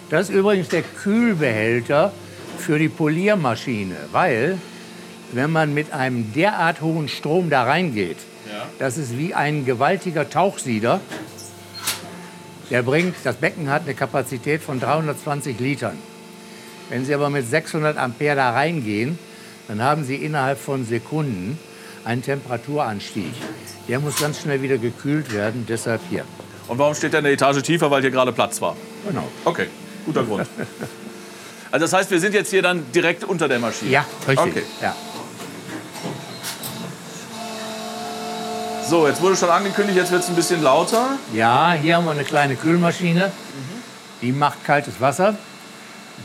Das ist übrigens der Kühlbehälter für die Poliermaschine, weil wenn man mit einem derart hohen Strom da reingeht, Ja. das ist wie ein gewaltiger Tauchsieder. Der bringt, das Becken hat eine Kapazität von 320 Litern. Wenn Sie aber mit 600 Ampere da reingehen, dann haben Sie innerhalb von Sekunden einen Temperaturanstieg. Der muss ganz schnell wieder gekühlt werden, deshalb hier. Und warum steht der eine Etage tiefer? Weil hier gerade Platz war. Genau. Okay, guter Grund. Also das heißt, wir sind jetzt hier dann direkt unter der Maschine. Ja, richtig. Okay. Ja. So, jetzt wurde schon angekündigt, jetzt wird es ein bisschen lauter. Ja, hier haben wir eine kleine Kühlmaschine. Die macht kaltes Wasser,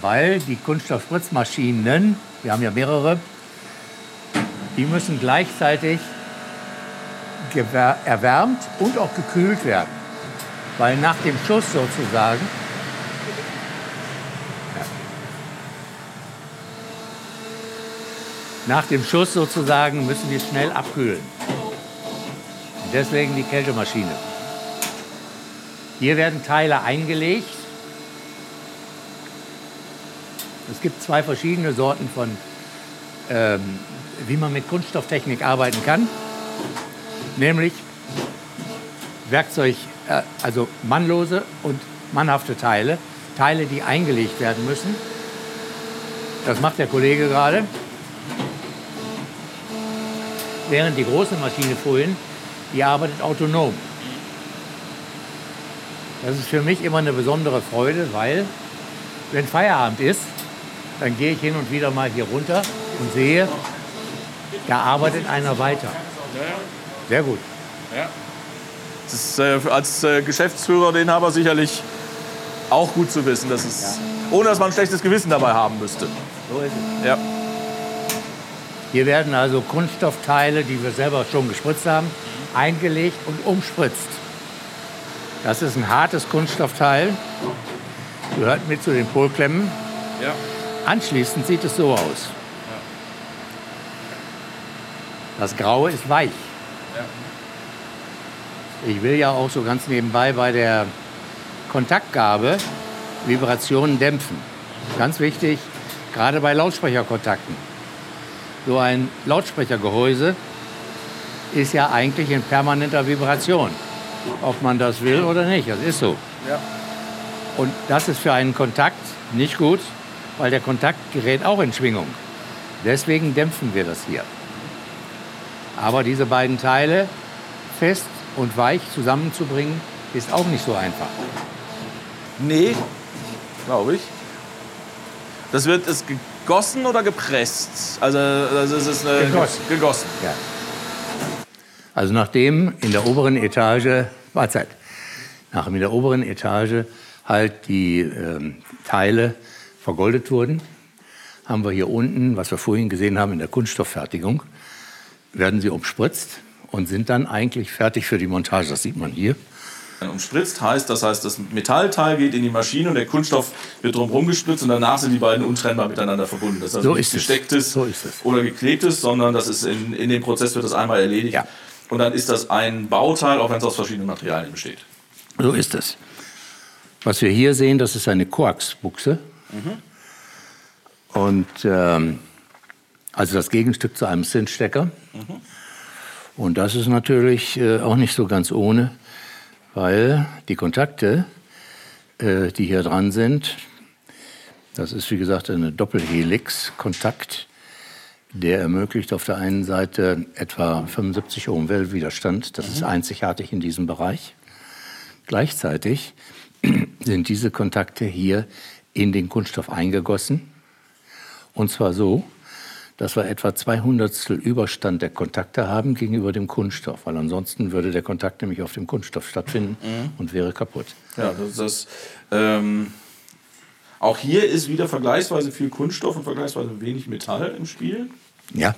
weil die Kunststoffspritzmaschinen, wir haben ja mehrere, die müssen gleichzeitig erwärmt und auch gekühlt werden. Weil nach dem Schuss sozusagen nach dem Schuss sozusagen müssen wir schnell abkühlen. deswegen die Kältemaschine. Hier werden Teile eingelegt. Es gibt zwei verschiedene Sorten von, ähm, wie man mit Kunststofftechnik arbeiten kann. Nämlich Werkzeug, äh, also mannlose und mannhafte Teile. Teile, die eingelegt werden müssen. Das macht der Kollege gerade. Während die große Maschine vorhin, die arbeitet autonom. Das ist für mich immer eine besondere Freude, weil wenn Feierabend ist, dann gehe ich hin und wieder mal hier runter und sehe, da arbeitet einer weiter. Sehr gut. Ja. Das ist äh, als äh, Geschäftsführer den Inhaber sicherlich auch gut zu wissen, dass es, ja. ohne dass man ein schlechtes Gewissen dabei haben müsste. So ist es. Ja. Hier werden also Kunststoffteile, die wir selber schon gespritzt haben, eingelegt und umspritzt. Das ist ein hartes Kunststoffteil, gehört mit zu den Polklemmen. Ja. Anschließend sieht es so aus. Das Graue ist weich. Ich will ja auch so ganz nebenbei bei der Kontaktgabe Vibrationen dämpfen. Ganz wichtig, gerade bei Lautsprecherkontakten. So ein Lautsprechergehäuse ist ja eigentlich in permanenter Vibration ob man das will oder nicht. Das ist so. Ja. Und das ist für einen Kontakt nicht gut, weil der Kontakt gerät auch in Schwingung. Deswegen dämpfen wir das hier. Aber diese beiden Teile fest und weich zusammenzubringen, ist auch nicht so einfach. Nee, glaube ich. Das wird ist gegossen oder gepresst? Also das ist äh, gegossen. gegossen. Ja. Also nachdem in der oberen Etage, Mahlzeit, nachdem in der oberen Etage halt die ähm, Teile vergoldet wurden, haben wir hier unten, was wir vorhin gesehen haben in der Kunststofffertigung, werden sie umspritzt und sind dann eigentlich fertig für die Montage. Das sieht man hier. Umspritzt heißt, das heißt, das Metallteil geht in die Maschine und der Kunststoff wird drumherum gespritzt und danach sind die beiden untrennbar miteinander verbunden. Das ist also so nicht gestecktes so oder geklebtes, sondern das ist in, in dem Prozess wird das einmal erledigt. Ja. Und dann ist das ein Bauteil, auch wenn es aus verschiedenen Materialien besteht. So ist es. Was wir hier sehen, das ist eine Koaxbuchse. Mhm. Und ähm, also das Gegenstück zu einem Zinsstecker. Mhm. Und das ist natürlich äh, auch nicht so ganz ohne, weil die Kontakte, äh, die hier dran sind, das ist wie gesagt eine Doppelhelix-Kontakt, der ermöglicht auf der einen Seite etwa 75 Ohm Wellwiderstand. Das mhm. ist einzigartig in diesem Bereich. Gleichzeitig sind diese Kontakte hier in den Kunststoff eingegossen. Und zwar so, dass wir etwa 200 Überstand der Kontakte haben gegenüber dem Kunststoff, weil ansonsten würde der Kontakt nämlich auf dem Kunststoff stattfinden mhm. und wäre kaputt. Ja, das ist ähm, auch hier ist wieder vergleichsweise viel Kunststoff und vergleichsweise wenig Metall im Spiel. Ja.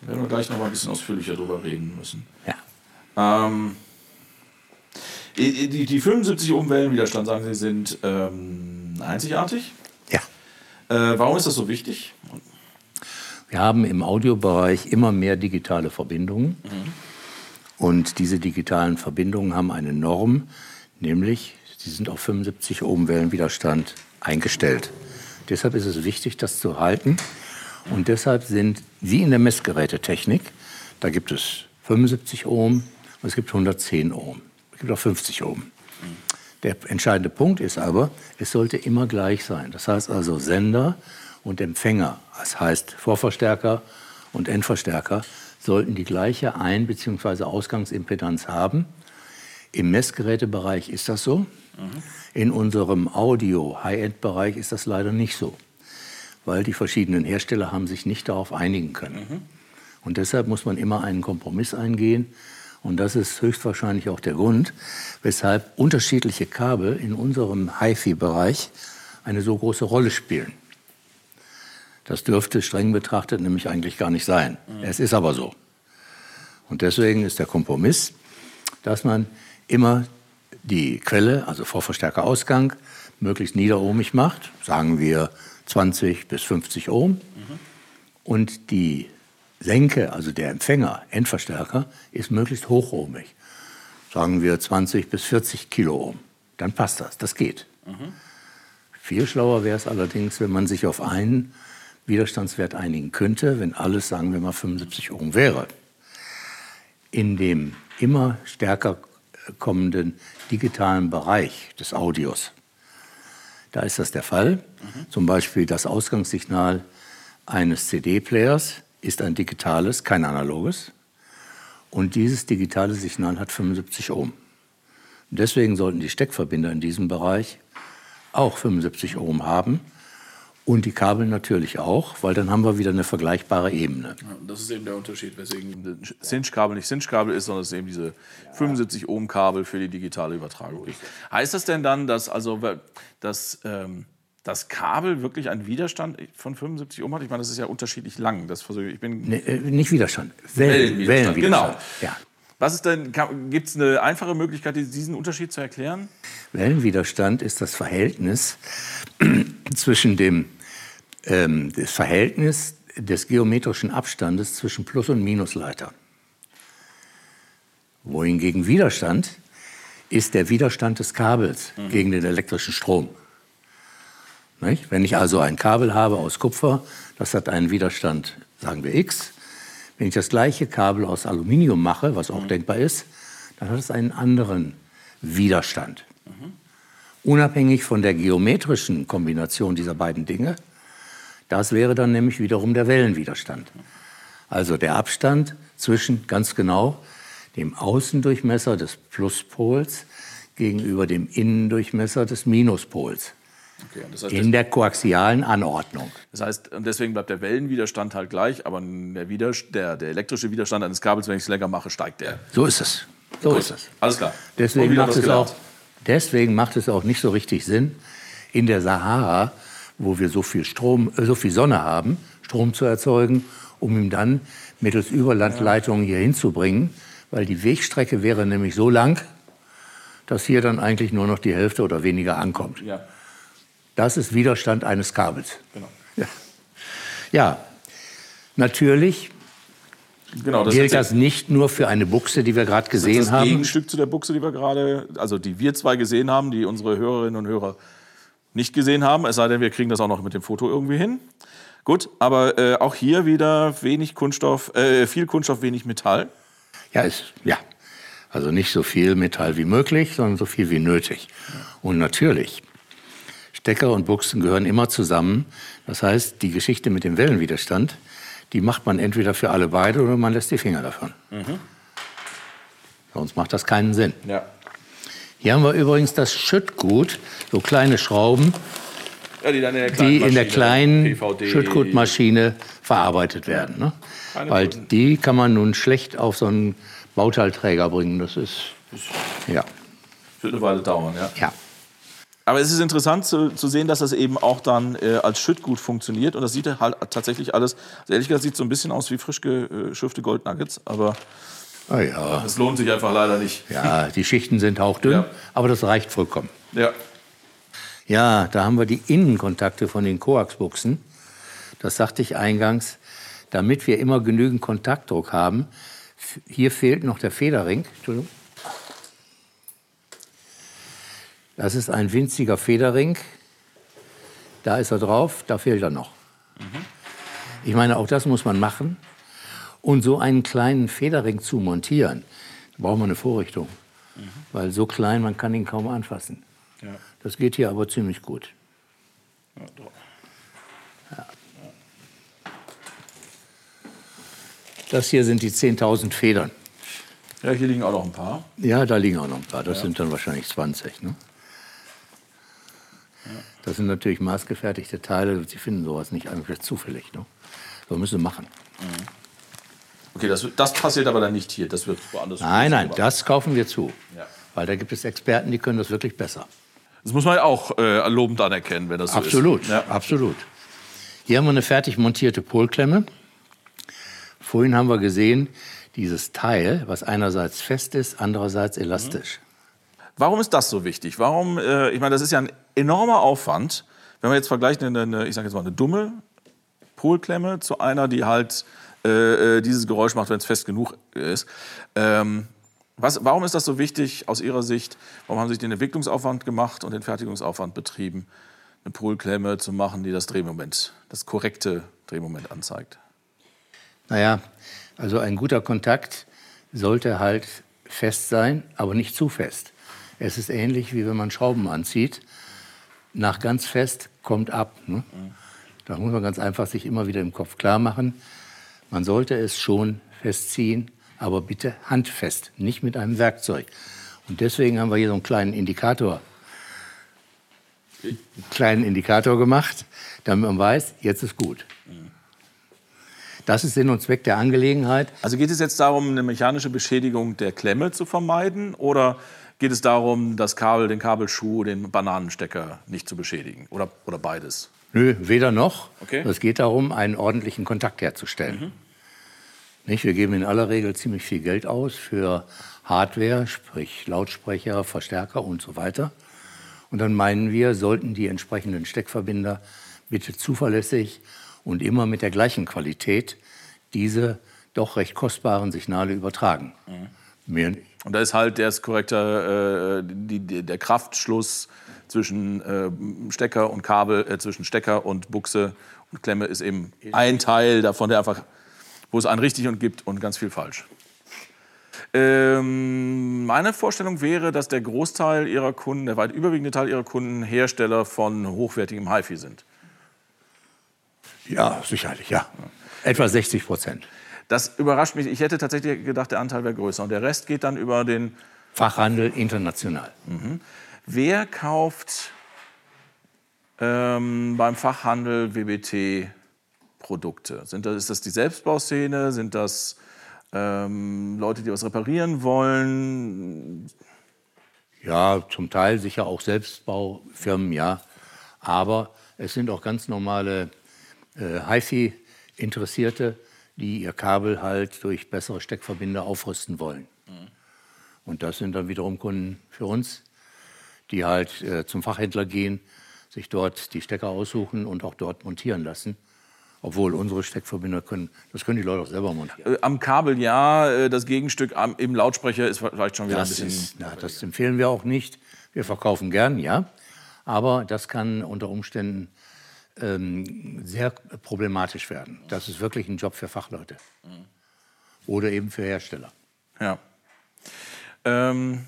Da werden wir gleich noch mal ein bisschen ausführlicher drüber reden müssen. Ja. Ähm, die, die 75 Ohm Wellenwiderstand, sagen Sie, sind ähm, einzigartig. Ja. Äh, warum ist das so wichtig? Wir haben im Audiobereich immer mehr digitale Verbindungen. Mhm. Und diese digitalen Verbindungen haben eine Norm, nämlich sie sind auf 75 Ohm Wellenwiderstand eingestellt. Deshalb ist es wichtig, das zu halten. Und deshalb sind wie in der Messgerätetechnik, da gibt es 75 Ohm und es gibt 110 Ohm. Es gibt auch 50 Ohm. Der entscheidende Punkt ist aber, es sollte immer gleich sein. Das heißt also Sender und Empfänger, das heißt Vorverstärker und Endverstärker, sollten die gleiche Ein- bzw. Ausgangsimpedanz haben. Im Messgerätebereich ist das so. Mhm. In unserem Audio-High-End-Bereich ist das leider nicht so weil die verschiedenen Hersteller haben sich nicht darauf einigen können. Mhm. Und deshalb muss man immer einen Kompromiss eingehen. Und das ist höchstwahrscheinlich auch der Grund, weshalb unterschiedliche Kabel in unserem HiFi-Bereich eine so große Rolle spielen. Das dürfte streng betrachtet nämlich eigentlich gar nicht sein. Mhm. Es ist aber so. Und deswegen ist der Kompromiss, dass man immer die Quelle, also Vorverstärkerausgang, möglichst niederohmig macht. Sagen wir 20 bis 50 Ohm. Mhm. Und die Senke, also der Empfänger, Endverstärker, ist möglichst hochohmig. Sagen wir 20 bis 40 Kiloohm. Dann passt das, das geht. Mhm. Viel schlauer wäre es allerdings, wenn man sich auf einen Widerstandswert einigen könnte, wenn alles, sagen wir mal, 75 Ohm wäre. In dem immer stärker kommenden digitalen Bereich des Audios, da ist das der Fall. Mhm. Zum Beispiel das Ausgangssignal eines CD-Players ist ein digitales, kein analoges. Und dieses digitale Signal hat 75 Ohm. Deswegen sollten die Steckverbinder in diesem Bereich auch 75 Ohm haben. Und die Kabel natürlich auch, weil dann haben wir wieder eine vergleichbare Ebene. Ja, das ist eben der Unterschied, weswegen Cinch-Kabel nicht Cinch-Kabel ist, sondern es ist eben diese 75 Ohm-Kabel für die digitale Übertragung. Heißt das denn dann, dass also dass, ähm, das Kabel wirklich einen Widerstand von 75 Ohm hat? Ich meine, das ist ja unterschiedlich lang. Das versuche ich. bin nee, äh, nicht Widerstand, Wellen, Wellenwiderstand. Wellenwiderstand. Genau. Ja. Was ist denn, gibt es eine einfache Möglichkeit, diesen Unterschied zu erklären? Wellenwiderstand ist das Verhältnis zwischen dem ähm, das Verhältnis des geometrischen Abstandes zwischen Plus- und Minusleiter. Wohingegen Widerstand ist der Widerstand des Kabels mhm. gegen den elektrischen Strom. Nicht? Wenn ich also ein Kabel habe aus Kupfer, das hat einen Widerstand, sagen wir X. Wenn ich das gleiche Kabel aus Aluminium mache, was auch mhm. denkbar ist, dann hat es einen anderen Widerstand. Mhm. Unabhängig von der geometrischen Kombination dieser beiden Dinge das wäre dann nämlich wiederum der Wellenwiderstand. Also der Abstand zwischen ganz genau dem Außendurchmesser des Pluspols gegenüber dem Innendurchmesser des Minuspols. Okay, das heißt, in der koaxialen Anordnung. Das heißt, deswegen bleibt der Wellenwiderstand halt gleich, aber der, der, der elektrische Widerstand eines Kabels, wenn ich es länger mache, steigt der. So ist es. So Gut. ist es. Alles klar. Deswegen macht, es auch, deswegen macht es auch nicht so richtig Sinn, in der Sahara wo wir so viel Strom, äh, so viel Sonne haben, Strom zu erzeugen, um ihn dann mittels Überlandleitungen hier hinzubringen, weil die Wegstrecke wäre nämlich so lang, dass hier dann eigentlich nur noch die Hälfte oder weniger ankommt. Ja. Das ist Widerstand eines Kabels. Genau. Ja. ja, natürlich Genau, das gilt das nicht nur für eine Buchse, die wir gerade gesehen haben. Das haben. Gegenstück zu der Buchse, die wir gerade, also die wir zwei gesehen haben, die unsere Hörerinnen und Hörer nicht gesehen haben, es sei denn, wir kriegen das auch noch mit dem Foto irgendwie hin. Gut, aber äh, auch hier wieder wenig Kunststoff, äh, viel Kunststoff, wenig Metall. Ja, ist, ja. Also nicht so viel Metall wie möglich, sondern so viel wie nötig. Und natürlich, Stecker und Buchsen gehören immer zusammen. Das heißt, die Geschichte mit dem Wellenwiderstand, die macht man entweder für alle beide oder man lässt die Finger davon. Mhm. Sonst macht das keinen Sinn. Ja. Hier haben wir übrigens das Schüttgut, so kleine Schrauben, ja, die, in die, in der kleinen Schüttgutmaschine verarbeitet werden. Ne? Weil guten. die kann man nun schlecht auf so einen Bauteilträger bringen. Das ist, ja. Wird eine Weile dauern, ja. Ja. Aber es ist interessant zu, zu sehen, dass das eben auch dann äh, als Schüttgut funktioniert. Und das sieht halt tatsächlich alles, also ehrlich gesagt, sieht so ein bisschen aus wie frisch geschürfte Goldnuggets. Aber Ah ja. Das lohnt sich einfach leider nicht. Ja, die Schichten sind hauchdünn, ja. aber das reicht vollkommen. Ja. Ja, da haben wir die Innenkontakte von den Koaxbuchsen. Das sagte ich eingangs, damit wir immer genügend Kontaktdruck haben. Hier fehlt noch der Federring. Entschuldigung. Das ist ein winziger Federring. Da ist er drauf, da fehlt er noch. Mhm. Ich meine, auch das muss man machen. Und so einen kleinen Federring zu montieren, da braucht man eine Vorrichtung. Mhm. Weil so klein, man kann ihn kaum anfassen. Ja. Das geht hier aber ziemlich gut. Ja, ja. Das hier sind die 10.000 Federn. Ja, hier liegen auch noch ein paar. Ja, da liegen auch noch ein paar. Das sind dann wahrscheinlich 20. Ne? Das sind natürlich maßgefertigte Teile. Sie finden sowas nicht einfach zufällig. Ne? So müssen sie machen. Mhm. Okay, das, das passiert aber dann nicht hier. Das wird woanders. Nein, nein, das kaufen wir zu. Ja. Weil da gibt es Experten, die können das wirklich besser. Das muss man ja auch äh, lobend anerkennen, wenn das so absolut, ist. Ja. Absolut. Hier haben wir eine fertig montierte Polklemme. Vorhin haben wir gesehen, dieses Teil, was einerseits fest ist, andererseits elastisch. Warum ist das so wichtig? Warum, äh, ich meine, das ist ja ein enormer Aufwand. Wenn wir jetzt vergleichen, eine, eine ich sage jetzt mal eine dumme Polklemme zu einer, die halt äh, äh dieses Geräusch macht, wenn es fest genug ist. Ähm, was, warum ist das so wichtig aus Ihrer Sicht? Warum haben Sie sich den Entwicklungsaufwand gemacht und den Fertigungsaufwand betrieben, eine Polklemme zu machen, die das Drehmoment, das korrekte Drehmoment anzeigt? Naja, also ein guter Kontakt sollte halt fest sein, aber nicht zu fest. Es ist ähnlich wie wenn man Schrauben anzieht. Nach ganz fest kommt ab. Ne? Da muss man ganz einfach sich immer wieder im Kopf klar machen. Man sollte es schon festziehen, aber bitte handfest, nicht mit einem Werkzeug. Und deswegen haben wir hier so einen kleinen Indikator, einen kleinen Indikator gemacht, damit man weiß, jetzt ist gut. Das ist Sinn und Zweck der Angelegenheit. Also geht es jetzt darum, eine mechanische Beschädigung der Klemme zu vermeiden oder geht es darum, das Kabel, den Kabelschuh, den Bananenstecker nicht zu beschädigen oder, oder beides? Nö, weder noch. Okay. Es geht darum, einen ordentlichen Kontakt herzustellen. Mhm. Nicht? Wir geben in aller Regel ziemlich viel Geld aus für Hardware, sprich Lautsprecher, Verstärker und so weiter. Und dann meinen wir, sollten die entsprechenden Steckverbinder bitte zuverlässig und immer mit der gleichen Qualität diese doch recht kostbaren Signale übertragen. Mhm. Mehr nicht. Und da ist halt der korrekte, äh, die, der Kraftschluss zwischen äh, Stecker und Kabel, äh, zwischen Stecker und Buchse und Klemme ist eben ein Teil davon, der einfach wo es ein richtig und gibt und ganz viel falsch. Ähm, meine Vorstellung wäre, dass der Großteil Ihrer Kunden, der weit überwiegende Teil Ihrer Kunden Hersteller von hochwertigem HiFi sind. Ja, sicherlich, ja. Etwa 60 Prozent. Das überrascht mich. Ich hätte tatsächlich gedacht, der Anteil wäre größer. Und der Rest geht dann über den Fachhandel international. Mhm. Wer kauft ähm, beim Fachhandel WBT Produkte? Sind das, ist das die Selbstbauszene? Sind das ähm, Leute, die was reparieren wollen? Ja, zum Teil sicher auch Selbstbaufirmen, ja. Aber es sind auch ganz normale äh, HiFi-Interessierte, die ihr Kabel halt durch bessere Steckverbinder aufrüsten wollen. Mhm. Und das sind dann wiederum Kunden für uns, die halt äh, zum Fachhändler gehen, sich dort die Stecker aussuchen und auch dort montieren lassen. Obwohl unsere Steckverbinder können, das können die Leute auch selber montieren. Äh, am Kabel ja, äh, das Gegenstück im Lautsprecher ist vielleicht schon wieder das ein bisschen. Ist, na, das empfehlen wir auch nicht. Wir verkaufen gern, ja. Aber das kann unter Umständen ähm, sehr problematisch werden. Das ist wirklich ein Job für Fachleute. Oder eben für Hersteller. Ja. Ähm,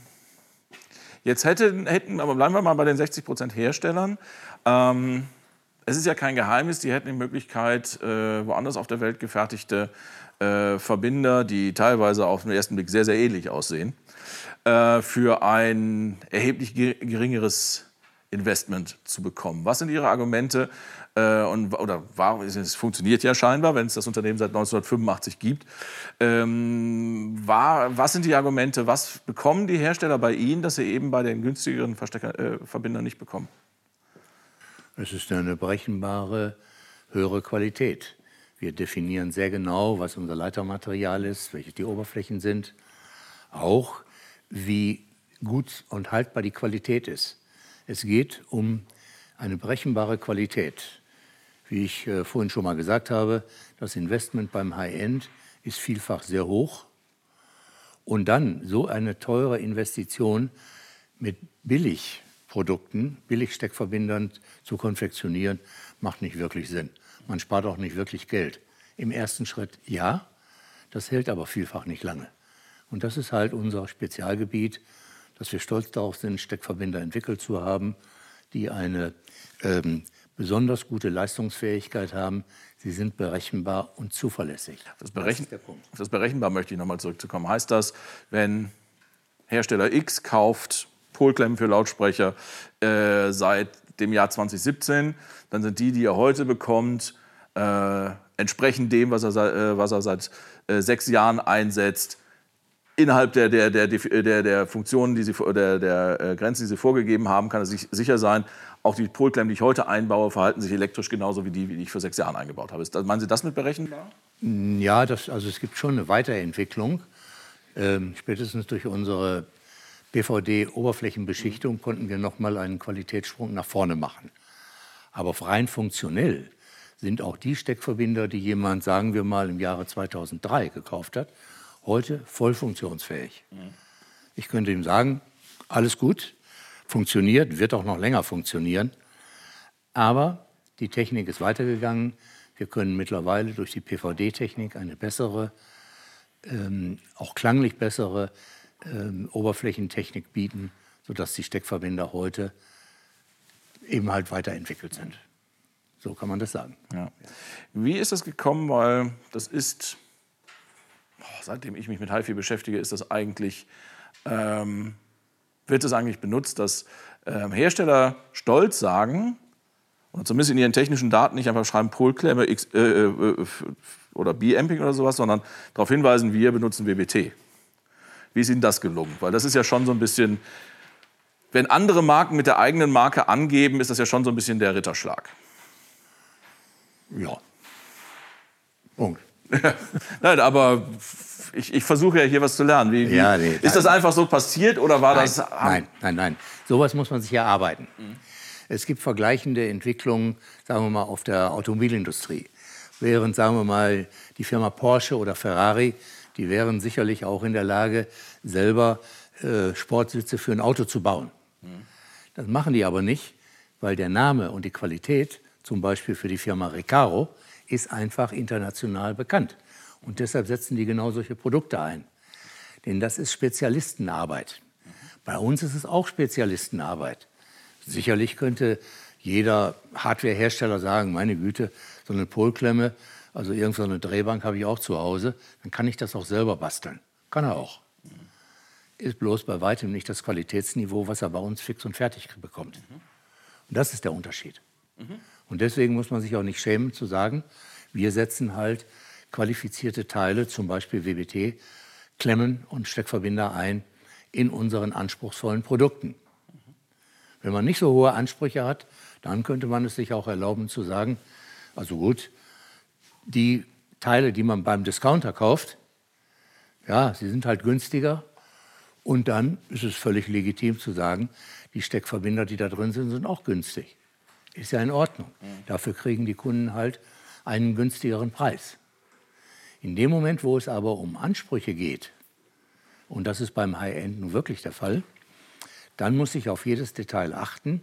jetzt hätten, hätten, aber bleiben wir mal bei den 60 Prozent Herstellern. Ähm, es ist ja kein Geheimnis, die hätten die Möglichkeit, äh, woanders auf der Welt gefertigte äh, Verbinder, die teilweise auf den ersten Blick sehr, sehr ähnlich aussehen, äh, für ein erheblich geringeres Investment zu bekommen. Was sind Ihre Argumente? Äh, und, oder warum, es funktioniert ja scheinbar, wenn es das Unternehmen seit 1985 gibt. Ähm, war, was sind die Argumente? Was bekommen die Hersteller bei Ihnen, dass sie eben bei den günstigeren Verstecker, äh, Verbindern nicht bekommen? Es ist eine berechenbare, höhere Qualität. Wir definieren sehr genau, was unser Leitermaterial ist, welche die Oberflächen sind, auch wie gut und haltbar die Qualität ist. Es geht um eine berechenbare Qualität. Wie ich äh, vorhin schon mal gesagt habe, das Investment beim High-End ist vielfach sehr hoch. Und dann so eine teure Investition mit billig Produkten, Billigsteckverbindern zu konfektionieren, macht nicht wirklich Sinn. Man spart auch nicht wirklich Geld. Im ersten Schritt ja, das hält aber vielfach nicht lange. Und das ist halt unser Spezialgebiet, dass wir stolz darauf sind, Steckverbinder entwickelt zu haben, die eine ähm, besonders gute Leistungsfähigkeit haben. Sie sind berechenbar und zuverlässig. Das, Berechen das, das berechenbar möchte ich nochmal zurückzukommen. Heißt das, wenn Hersteller X kauft Polklemmen für Lautsprecher äh, seit dem Jahr 2017. Dann sind die, die er heute bekommt, äh, entsprechend dem, was er, äh, was er seit äh, sechs Jahren einsetzt, innerhalb der, der, der, der, der Funktionen, die sie, der, der äh, Grenzen, die sie vorgegeben haben, kann er sich sicher sein, auch die Polklemmen, die ich heute einbaue, verhalten sich elektrisch genauso wie die, die ich vor sechs Jahren eingebaut habe. Meinen Sie das mit berechenbar? Ja, das, also es gibt schon eine Weiterentwicklung. Ähm, spätestens durch unsere BVD-Oberflächenbeschichtung konnten wir noch mal einen Qualitätssprung nach vorne machen. Aber rein funktionell sind auch die Steckverbinder, die jemand, sagen wir mal, im Jahre 2003 gekauft hat, heute voll funktionsfähig. Ich könnte ihm sagen, alles gut, funktioniert, wird auch noch länger funktionieren. Aber die Technik ist weitergegangen. Wir können mittlerweile durch die PVD-Technik eine bessere, ähm, auch klanglich bessere ähm, Oberflächentechnik bieten, sodass die Steckverbinder heute eben halt weiterentwickelt sind. So kann man das sagen. Ja. Wie ist das gekommen? Weil das ist, seitdem ich mich mit HiFi beschäftige, ist das eigentlich, ähm, wird es eigentlich benutzt, dass ähm, Hersteller stolz sagen, oder zumindest in ihren technischen Daten nicht einfach schreiben Polklemme äh, äh, oder B-Amping oder sowas, sondern darauf hinweisen, wir benutzen WBT. Wie ist Ihnen das gelungen? Weil das ist ja schon so ein bisschen, wenn andere Marken mit der eigenen Marke angeben, ist das ja schon so ein bisschen der Ritterschlag. Ja. Punkt. Nein, aber ich, ich versuche ja hier was zu lernen. Wie, wie, Ja, nee, ist das einfach so passiert oder war Nein, das? nein, nein, nein. Sowas muss man sich erarbeiten. Es gibt vergleichende Entwicklungen, sagen wir mal, auf der Automobilindustrie. Während, sagen wir mal, die Firma Porsche oder Ferrari, die wären sicherlich auch in der Lage, selber äh, Sportsitze für ein Auto zu bauen. Das machen die aber nicht, weil der Name und die Qualität, zum Beispiel für die Firma Recaro, ist einfach international bekannt. Und deshalb setzen die genau solche Produkte ein. Denn das ist Spezialistenarbeit. Bei uns ist es auch Spezialistenarbeit. Sicherlich könnte jeder Hardwarehersteller sagen, meine Güte, so eine Polklemme, also irgendeine Drehbank habe ich auch zu Hause, dann kann ich das auch selber basteln. Kann er auch. Ist bloß bei weitem nicht das Qualitätsniveau, was er bei uns fix und fertig bekommt. Und das ist der Unterschied. Und deswegen muss man sich auch nicht schämen zu sagen, wir setzen halt qualifizierte Teile, zum Beispiel WBT, Klemmen und Steckverbinder ein in unseren anspruchsvollen Produkten. Wenn man nicht so hohe Ansprüche hat, dann könnte man es sich auch erlauben zu sagen, also gut, die Teile, die man beim Discounter kauft, ja, sie sind halt günstiger. Und dann ist es völlig legitim zu sagen, die Steckverbinder, die da drin sind, sind auch günstig. Ist ja in Ordnung. Dafür kriegen die Kunden halt einen günstigeren Preis. In dem Moment, wo es aber um Ansprüche geht, und das ist beim High-End nun wirklich der Fall, dann muss ich auf jedes Detail achten,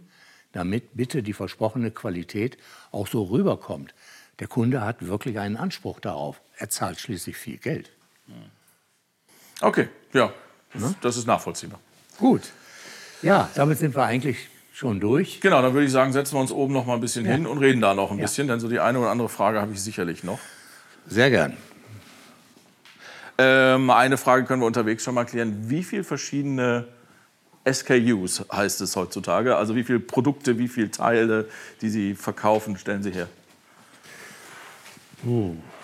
damit bitte die versprochene Qualität auch so rüberkommt. Der Kunde hat wirklich einen Anspruch darauf. Er zahlt schließlich viel Geld. Okay, ja, das ist nachvollziehbar. Gut. Ja, damit sind wir eigentlich schon durch. Genau, dann würde ich sagen, setzen wir uns oben noch mal ein bisschen hin und reden da noch ein bisschen, denn so die eine oder andere Frage habe ich sicherlich noch. Sehr gern. Ähm, eine Frage können wir unterwegs schon mal klären. Wie viele verschiedene SKUs heißt es heutzutage? Also wie viele Produkte, wie viele Teile, die Sie verkaufen, stellen Sie her?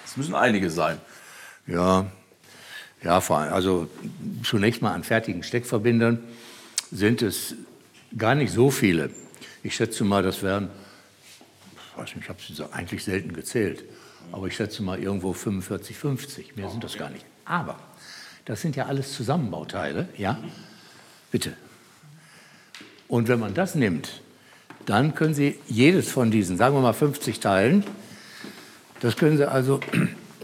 Es müssen einige sein. Ja, ja, vor allem, also zunächst mal an fertigen Steckverbindern sind es gar nicht so viele. Ich schätze mal, das wären, ich weiß nicht, ich habe sie eigentlich selten gezählt, aber ich schätze mal irgendwo 45, 50. Mehr sind das gar nicht. Aber das sind ja alles Zusammenbauteile, ja? Bitte. Und wenn man das nimmt, dann können Sie jedes von diesen, sagen wir mal 50 Teilen, das können Sie also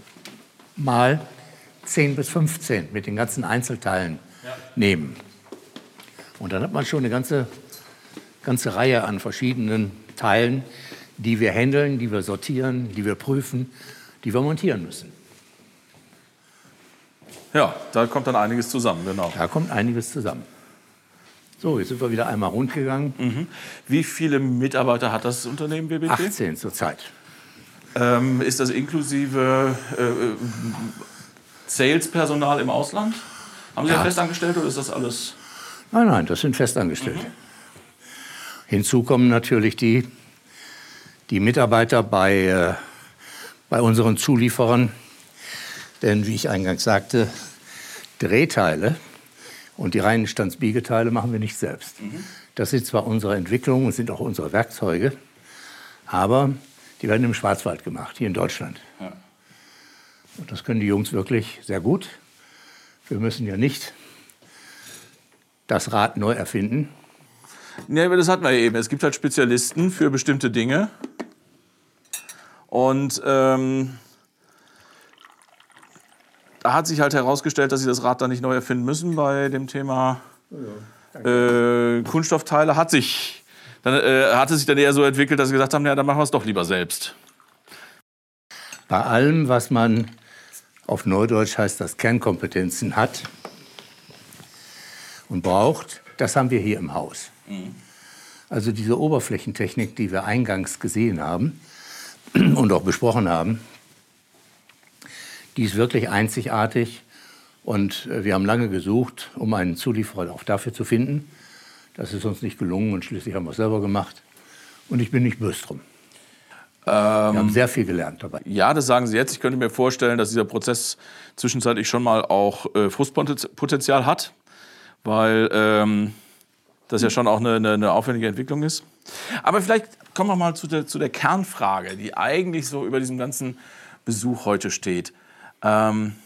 mal 10 bis 15 mit den ganzen Einzelteilen nehmen. Und dann hat man schon eine ganze, ganze Reihe an verschiedenen Teilen, die wir handeln, die wir sortieren, die wir prüfen, die wir montieren müssen. Ja, da kommt dann einiges zusammen, genau. Da kommt einiges zusammen. So, jetzt sind wir wieder einmal rund gegangen. Wie viele Mitarbeiter hat das Unternehmen BBT? 18 zurzeit. Ähm, ist das inklusive äh, äh, Salespersonal im Ausland? Haben Sie ja. Ja. festangestellt oder ist das alles? Nein, nein, das sind Festangestellte. Hinzu kommen natürlich die, die Mitarbeiter bei, äh, bei unseren Zulieferern. Denn wie ich eingangs sagte, Drehteile und die reinen Standsbiegeteile machen wir nicht selbst. Das sind zwar unsere Entwicklungen und sind auch unsere Werkzeuge, aber die werden im Schwarzwald gemacht, hier in Deutschland. Ja. Und das können die Jungs wirklich sehr gut. Wir müssen ja nicht das Rad neu erfinden. Nee, aber das hatten wir ja eben. Es gibt halt Spezialisten für bestimmte Dinge. Und ähm, da hat sich halt herausgestellt, dass sie das Rad da nicht neu erfinden müssen bei dem Thema äh, Kunststoffteile. Hat sich, dann, äh, hatte sich dann eher so entwickelt, dass sie gesagt haben, ja, dann machen wir es doch lieber selbst. Bei allem, was man auf Neudeutsch heißt, das Kernkompetenzen hat und braucht, das haben wir hier im Haus. Mhm. Also diese Oberflächentechnik, die wir eingangs gesehen haben und auch besprochen haben, die ist wirklich einzigartig. Und äh, wir haben lange gesucht, um einen Zulieferer auch dafür zu finden. Das ist uns nicht gelungen und schließlich haben wir es selber gemacht. Und ich bin nicht böse drum. Ähm, wir haben sehr viel gelernt dabei. Ja, das sagen Sie jetzt. Ich könnte mir vorstellen, dass dieser Prozess zwischenzeitlich schon mal auch äh, Frustpotenzial hat, weil ähm, das ja schon auch eine, eine, eine, aufwendige Entwicklung ist. Aber vielleicht kommen wir mal zu der, zu der Kernfrage, die eigentlich so über diesem ganzen Besuch heute steht. Ähm,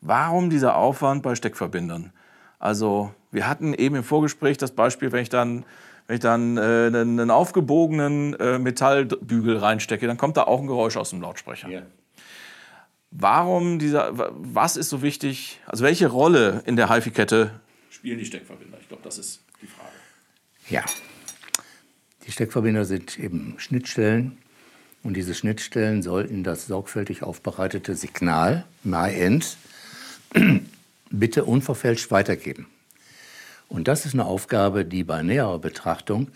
warum dieser Aufwand bei Steckverbindern? Also wir hatten eben im Vorgespräch das Beispiel, wenn ich dann, wenn ich dann äh, einen, aufgebogenen äh, Metallbügel reinstecke, dann kommt da auch ein Geräusch aus dem Lautsprecher. Ja. Warum dieser, was ist so wichtig? Also welche Rolle in der HiFi-Kette spielen die Steckverbinder? Ich glaube, das ist die Frage. Ja, die Steckverbinder sind eben Schnittstellen und diese Schnittstellen sollten das sorgfältig aufbereitete Signal, MyEnd, bitte unverfälscht weitergeben. Und das ist eine Aufgabe, die bei näherer Betrachtung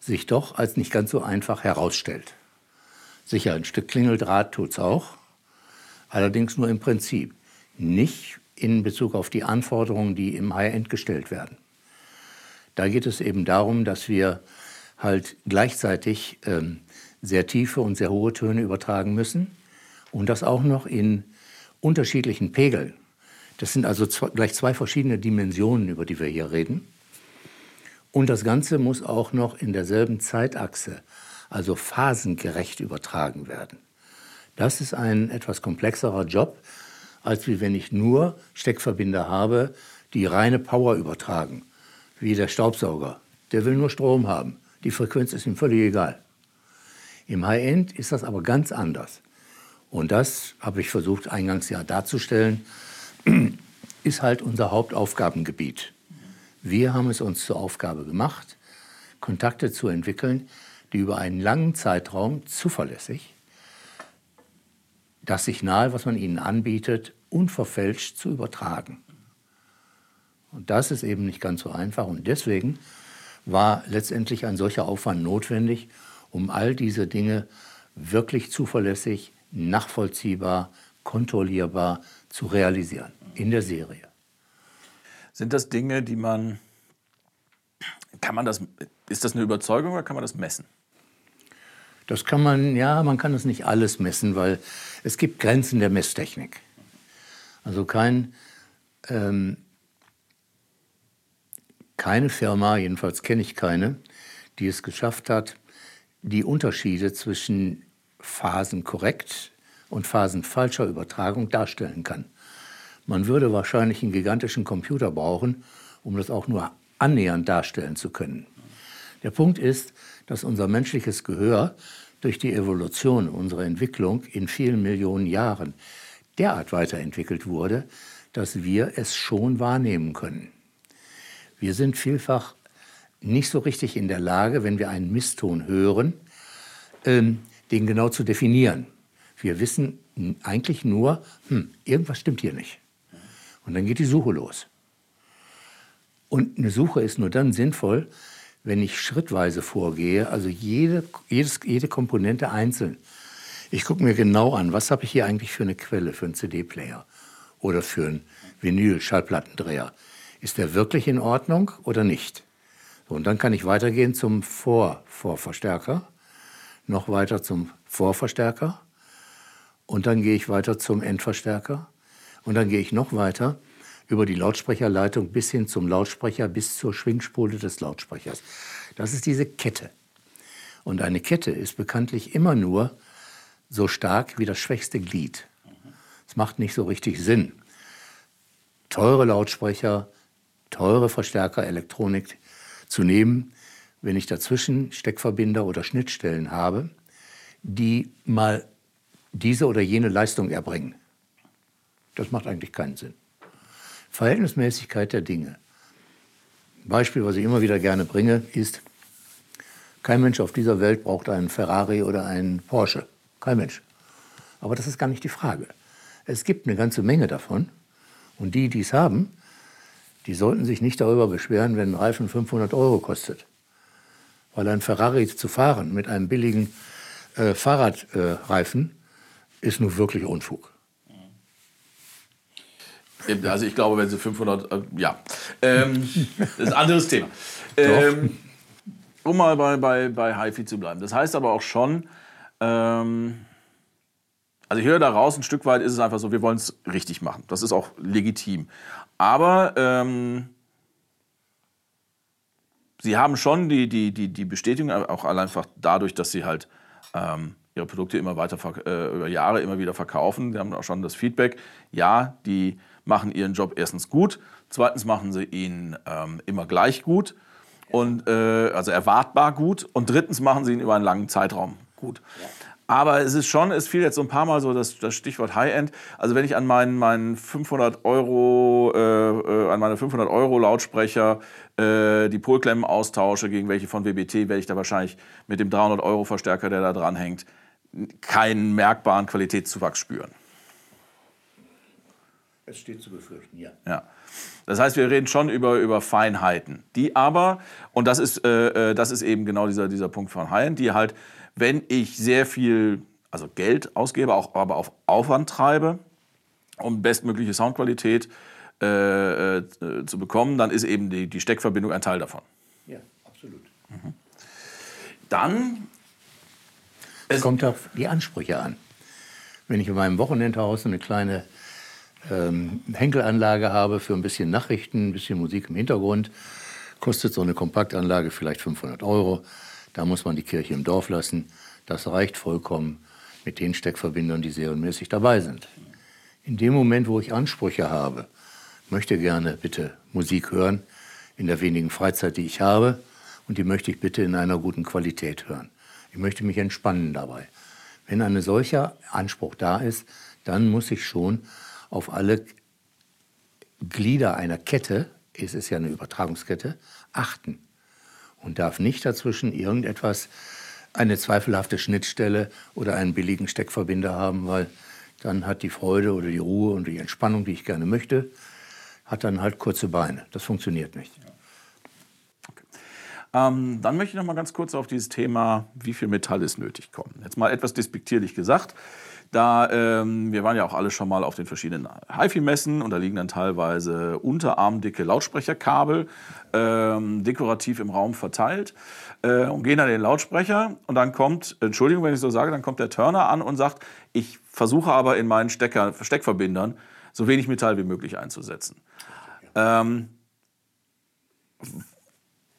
sich doch als nicht ganz so einfach herausstellt. Sicher, ein Stück Klingeldraht tut es auch, allerdings nur im Prinzip, nicht in Bezug auf die Anforderungen, die im High-End gestellt werden. Da geht es eben darum, dass wir halt gleichzeitig ähm, sehr tiefe und sehr hohe Töne übertragen müssen und das auch noch in unterschiedlichen Pegeln. Das sind also zwei, gleich zwei verschiedene Dimensionen, über die wir hier reden. Und das Ganze muss auch noch in derselben Zeitachse, also phasengerecht übertragen werden. Das ist ein etwas komplexerer Job, als wenn ich nur Steckverbinder habe, die reine Power übertragen, wie der Staubsauger. Der will nur Strom haben. Die Frequenz ist ihm völlig egal. Im High-End ist das aber ganz anders. Und das habe ich versucht eingangs ja darzustellen, ist halt unser Hauptaufgabengebiet. Wir haben es uns zur Aufgabe gemacht, Kontakte zu entwickeln, die über einen langen Zeitraum zuverlässig das Signal, was man ihnen anbietet, unverfälscht zu übertragen. Und das ist eben nicht ganz so einfach. Und deswegen war letztendlich ein solcher Aufwand notwendig, um all diese Dinge wirklich zuverlässig, nachvollziehbar, kontrollierbar zu realisieren in der Serie. Sind das Dinge, die man, kann man das, ist das eine Überzeugung oder kann man das messen? Das kann man, ja, man kann es nicht alles messen, weil es gibt Grenzen der Messtechnik. Also kein, ähm, keine Firma, jedenfalls kenne ich keine, die es geschafft hat, die Unterschiede zwischen phasenkorrekt und phasenfalscher Übertragung darstellen kann. Man würde wahrscheinlich einen gigantischen Computer brauchen, um das auch nur annähernd darstellen zu können. Der Punkt ist, dass unser menschliches Gehör durch die Evolution unserer Entwicklung in vielen Millionen Jahren derart weiterentwickelt wurde, dass wir es schon wahrnehmen können. Wir sind vielfach nicht so richtig in der Lage, wenn wir einen Misston hören, ähm, den genau zu definieren. Wir wissen eigentlich nur, hm, irgendwas stimmt hier nicht. Und dann geht die Suche los. Und eine Suche ist nur dann sinnvoll, wenn ich schrittweise vorgehe, also jede, jedes, jede Komponente einzeln. Ich gucke mir genau an, was habe ich hier eigentlich für eine Quelle, für einen CD-Player oder für einen Vinyl-Schallplattendreher. Ist der wirklich in Ordnung oder nicht? So, und dann kann ich weitergehen zum Vor-Vorverstärker, noch weiter zum Vorverstärker und dann gehe ich weiter zum Endverstärker und dann gehe ich noch weiter über die Lautsprecherleitung bis hin zum Lautsprecher, bis zur Schwingspule des Lautsprechers. Das ist diese Kette. Und eine Kette ist bekanntlich immer nur so stark wie das schwächste Glied. Es macht nicht so richtig Sinn. Teure Lautsprecher, teure Verstärker, Elektronik zu nehmen, wenn ich dazwischen Steckverbinder oder Schnittstellen habe, die mal diese oder jene Leistung erbringen. Das macht eigentlich keinen Sinn. Verhältnismäßigkeit der Dinge. Beispiel, was ich immer wieder gerne bringe, ist, kein Mensch auf dieser Welt braucht einen Ferrari oder einen Porsche. Kein Mensch. Aber das ist gar nicht die Frage. Es gibt eine ganze Menge davon. Und die, die es haben, die sollten sich nicht darüber beschweren, wenn ein Reifen 500 Euro kostet. Weil ein Ferrari zu fahren mit einem billigen äh, Fahrradreifen äh, ist nun wirklich Unfug. Also ich glaube, wenn Sie 500, äh, ja, ähm, das ist ein anderes Thema. Ähm, um mal bei, bei, bei HiFi zu bleiben. Das heißt aber auch schon, ähm, also ich höre da raus, ein Stück weit ist es einfach so, wir wollen es richtig machen. Das ist auch legitim. Aber ähm, Sie haben schon die, die, die, die Bestätigung, auch einfach dadurch, dass Sie halt ähm, Ihre Produkte immer weiter, äh, über Jahre immer wieder verkaufen. Sie haben auch schon das Feedback, ja, die machen ihren Job erstens gut, zweitens machen sie ihn ähm, immer gleich gut und äh, also erwartbar gut und drittens machen sie ihn über einen langen Zeitraum gut. Ja. Aber es ist schon, es fiel jetzt so ein paar Mal so das, das Stichwort High-End. Also wenn ich an meinen, meinen 500 Euro, äh, äh, an meine 500 Euro Lautsprecher äh, die Polklemmen austausche gegen welche von WBT, werde ich da wahrscheinlich mit dem 300 Euro Verstärker, der da dran hängt, keinen merkbaren Qualitätszuwachs spüren. Es steht zu befürchten, ja. ja. Das heißt, wir reden schon über, über Feinheiten, die aber, und das ist, äh, äh das ist eben genau dieser, dieser Punkt von High-End, die halt wenn ich sehr viel also Geld ausgebe, auch, aber auf Aufwand treibe, um bestmögliche Soundqualität äh, äh, zu bekommen, dann ist eben die, die Steckverbindung ein Teil davon. Ja, absolut. Mhm. Dann. Es kommt auf die Ansprüche an. Wenn ich in meinem Wochenendhaus eine kleine ähm, Henkelanlage habe für ein bisschen Nachrichten, ein bisschen Musik im Hintergrund, kostet so eine Kompaktanlage vielleicht 500 Euro. Da muss man die Kirche im Dorf lassen. Das reicht vollkommen mit den Steckverbindern, die serienmäßig dabei sind. In dem Moment, wo ich Ansprüche habe, möchte gerne bitte Musik hören in der wenigen Freizeit, die ich habe, und die möchte ich bitte in einer guten Qualität hören. Ich möchte mich entspannen dabei. Wenn ein solcher Anspruch da ist, dann muss ich schon auf alle Glieder einer Kette, es ist ja eine Übertragungskette, achten und darf nicht dazwischen irgendetwas, eine zweifelhafte Schnittstelle oder einen billigen Steckverbinder haben, weil dann hat die Freude oder die Ruhe und die Entspannung, die ich gerne möchte, hat dann halt kurze Beine. Das funktioniert nicht. Ähm, dann möchte ich noch mal ganz kurz auf dieses Thema, wie viel Metall ist nötig, kommen. Jetzt mal etwas despektierlich gesagt. Da, ähm, wir waren ja auch alle schon mal auf den verschiedenen HiFi-Messen und da liegen dann teilweise unterarmdicke Lautsprecherkabel ähm, dekorativ im Raum verteilt äh, und gehen an den Lautsprecher und dann kommt, Entschuldigung, wenn ich so sage, dann kommt der Turner an und sagt, ich versuche aber in meinen Stecker, Steckverbindern so wenig Metall wie möglich einzusetzen. Ähm,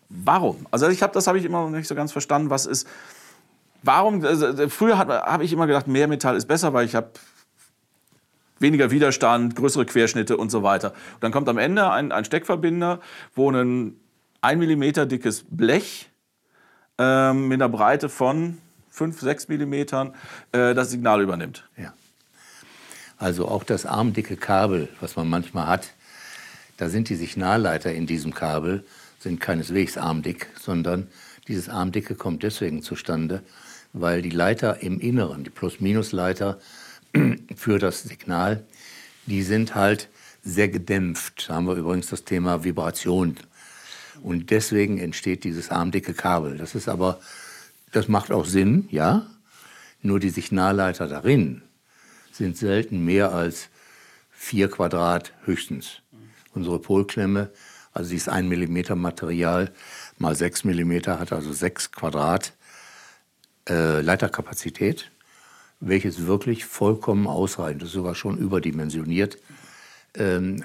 warum? Also ich habe das habe ich immer noch nicht so ganz verstanden. Was ist Warum? Also, früher habe ich immer gedacht, mehr Metall ist besser, weil ich habe weniger Widerstand, größere Querschnitte und so weiter. Und dann kommt am Ende ein, ein Steckverbinder, wo ein 1 mm dickes Blech ähm, mit einer Breite von 5, 6 mm äh, das Signal übernimmt. Ja. Also auch das armdicke Kabel, was man manchmal hat, da sind die Signalleiter in diesem Kabel, sind keineswegs armdick, sondern dieses Armdicke kommt deswegen zustande, weil die Leiter im Inneren, die Plus-Minus-Leiter für das Signal, die sind halt sehr gedämpft. Da haben wir übrigens das Thema Vibration. Und deswegen entsteht dieses armdicke Kabel. Das ist aber, das macht auch Sinn, ja. Nur die Signalleiter darin sind selten mehr als vier Quadrat höchstens. Unsere Polklemme, also dieses 1 mm Material mal 6 mm, hat also 6 Quadrat äh, Leiterkapazität, welches wirklich vollkommen ausreichend, das ist sogar schon überdimensioniert, ähm,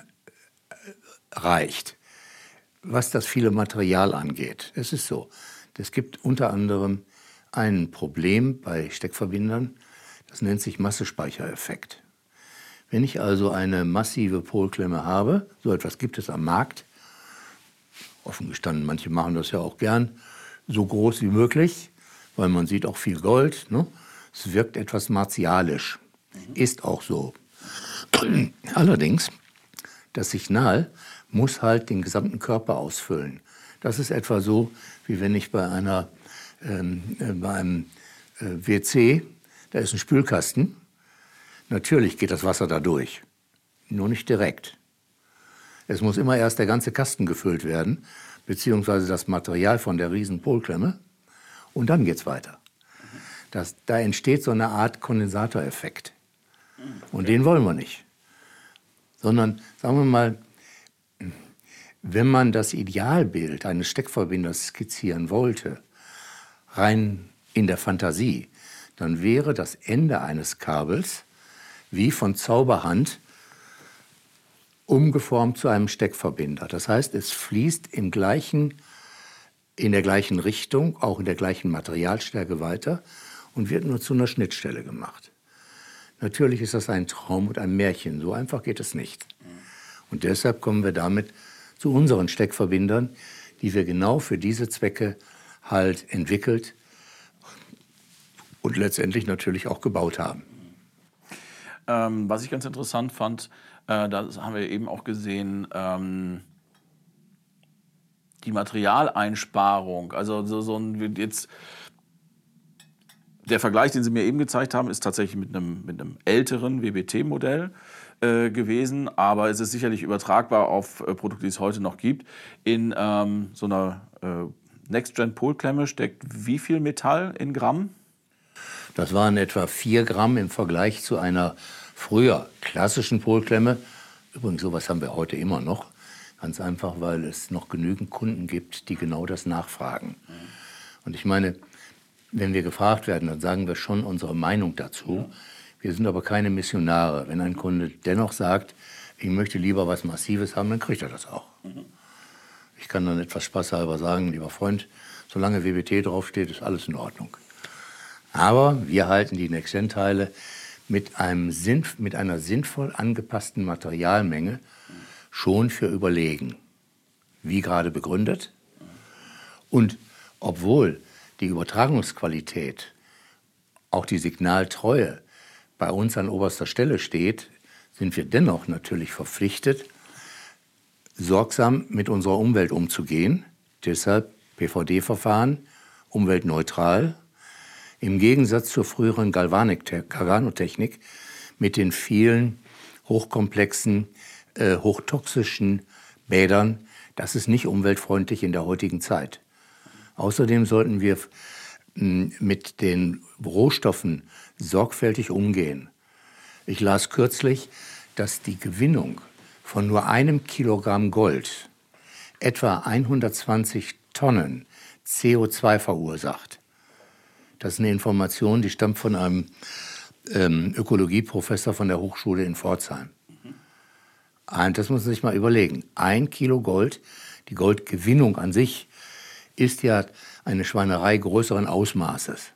reicht. Was das viele Material angeht, es ist so, es gibt unter anderem ein Problem bei Steckverbindern, das nennt sich Massespeichereffekt. Wenn ich also eine massive Polklemme habe, so etwas gibt es am Markt, offen gestanden, manche machen das ja auch gern, so groß wie möglich, weil man sieht auch viel Gold. Ne? Es wirkt etwas martialisch. Ist auch so. Allerdings, das Signal muss halt den gesamten Körper ausfüllen. Das ist etwa so, wie wenn ich bei einer ähm, äh, bei einem äh, WC, da ist ein Spülkasten, natürlich geht das Wasser da durch, nur nicht direkt. Es muss immer erst der ganze Kasten gefüllt werden, beziehungsweise das Material von der riesen Polklemme, und dann geht es weiter. Das, da entsteht so eine Art Kondensatoreffekt. Und den wollen wir nicht. Sondern, sagen wir mal, wenn man das Idealbild eines Steckverbinders skizzieren wollte, rein in der Fantasie, dann wäre das Ende eines Kabels wie von Zauberhand umgeformt zu einem Steckverbinder. Das heißt, es fließt im gleichen, in der gleichen Richtung, auch in der gleichen Materialstärke weiter und wird nur zu einer Schnittstelle gemacht. Natürlich ist das ein Traum und ein Märchen. So einfach geht es nicht. Und deshalb kommen wir damit zu unseren Steckverbindern, die wir genau für diese Zwecke halt entwickelt und letztendlich natürlich auch gebaut haben. Ähm, was ich ganz interessant fand, äh, das haben wir eben auch gesehen, ähm, die Materialeinsparung. Also so, so ein jetzt der Vergleich, den Sie mir eben gezeigt haben, ist tatsächlich mit einem, mit einem älteren WBT-Modell äh, gewesen, aber es ist sicherlich übertragbar auf äh, Produkte, die es heute noch gibt. In ähm, so einer äh, Next-Gen-Polklemme steckt wie viel Metall in Gramm? Das waren etwa 4 Gramm im Vergleich zu einer früher klassischen Polklemme. Übrigens, sowas haben wir heute immer noch. Ganz einfach, weil es noch genügend Kunden gibt, die genau das nachfragen. Und ich meine, wenn wir gefragt werden, dann sagen wir schon unsere Meinung dazu. Wir sind aber keine Missionare. Wenn ein Kunde dennoch sagt, ich möchte lieber was Massives haben, dann kriegt er das auch. Ich kann dann etwas spaßhalber sagen, lieber Freund, solange WBT draufsteht, ist alles in Ordnung. Aber wir halten die Next-Gen-Teile mit, mit einer sinnvoll angepassten Materialmenge schon für überlegen. Wie gerade begründet. Und obwohl die Übertragungsqualität, auch die Signaltreue bei uns an oberster Stelle steht, sind wir dennoch natürlich verpflichtet, sorgsam mit unserer Umwelt umzugehen. Deshalb PVD-Verfahren, umweltneutral, im Gegensatz zur früheren Galvanotechnik mit den vielen hochkomplexen, äh, hochtoxischen Bädern, das ist nicht umweltfreundlich in der heutigen Zeit. Außerdem sollten wir mit den Rohstoffen sorgfältig umgehen. Ich las kürzlich, dass die Gewinnung von nur einem Kilogramm Gold etwa 120 Tonnen CO2 verursacht. Das ist eine Information, die stammt von einem ähm, Ökologieprofessor von der Hochschule in Pforzheim. Das muss man sich mal überlegen. Ein Kilo Gold, die Goldgewinnung an sich, ist ja eine Schweinerei größeren Ausmaßes.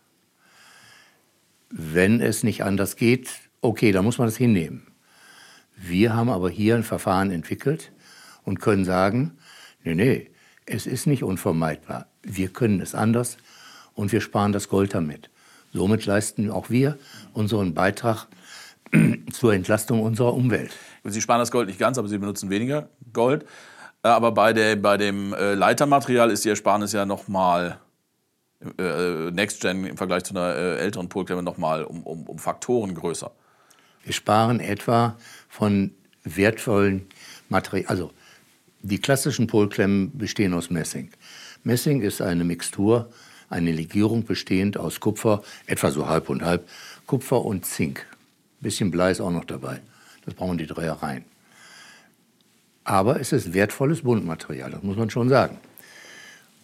Wenn es nicht anders geht, okay, dann muss man das hinnehmen. Wir haben aber hier ein Verfahren entwickelt und können sagen, nee, nee, es ist nicht unvermeidbar. Wir können es anders und wir sparen das Gold damit. Somit leisten auch wir unseren Beitrag zur Entlastung unserer Umwelt. Sie sparen das Gold nicht ganz, aber Sie benutzen weniger Gold. Äh, aber bei, der, bei dem äh, Leitermaterial ist die Ersparnis ja nochmal äh, Next Gen im Vergleich zu einer äh, älteren Polklemme nochmal um, um, um Faktoren größer. Wir sparen etwa von wertvollen Materialien. Also die klassischen Polklemmen bestehen aus Messing. Messing ist eine Mixtur eine Legierung bestehend aus Kupfer, etwa so halb und halb, Kupfer und Zink. Bisschen Blei ist auch noch dabei. Das brauchen die Drehereien. Aber es ist wertvolles Buntmaterial, das muss man schon sagen.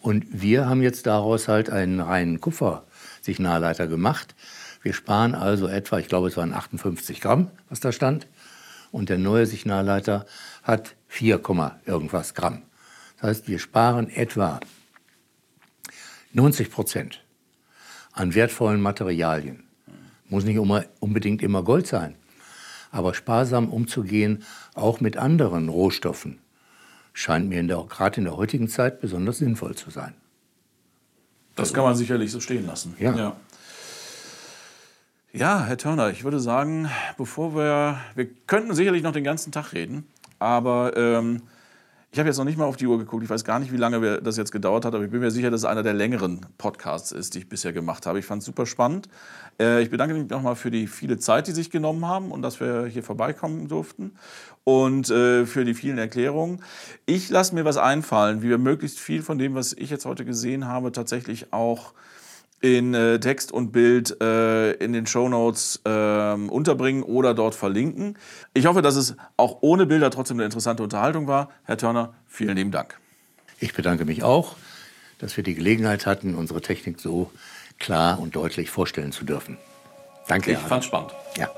Und wir haben jetzt daraus halt einen reinen Kupfersignalleiter gemacht. Wir sparen also etwa, ich glaube, es waren 58 Gramm, was da stand. Und der neue Signalleiter hat 4, irgendwas Gramm. Das heißt, wir sparen etwa 90 Prozent an wertvollen Materialien. Muss nicht unbedingt immer Gold sein, aber sparsam umzugehen, auch mit anderen Rohstoffen, scheint mir gerade in der heutigen Zeit besonders sinnvoll zu sein. Das kann man sicherlich so stehen lassen. Ja. ja. Ja, Herr Törner, ich würde sagen, bevor wir, wir könnten sicherlich noch den ganzen Tag reden, aber ähm, ich habe jetzt noch nicht mal auf die Uhr geguckt. Ich weiß gar nicht, wie lange das jetzt gedauert hat, aber ich bin mir sicher, dass es einer der längeren Podcasts ist, die ich bisher gemacht habe. Ich fand es super spannend. Äh, ich bedanke mich nochmal für die viele Zeit, die sich genommen haben und dass wir hier vorbeikommen durften und äh, für die vielen Erklärungen. Ich lasse mir was einfallen, wie wir möglichst viel von dem, was ich jetzt heute gesehen habe, tatsächlich auch in äh, Text und Bild äh, in den Show Notes äh, unterbringen oder dort verlinken. Ich hoffe, dass es auch ohne Bilder trotzdem eine interessante Unterhaltung war. Herr Törner, vielen lieben Dank. Ich bedanke mich auch, dass wir die Gelegenheit hatten, unsere Technik so klar und deutlich vorstellen zu dürfen. Danke. Ich fand spannend. Ja.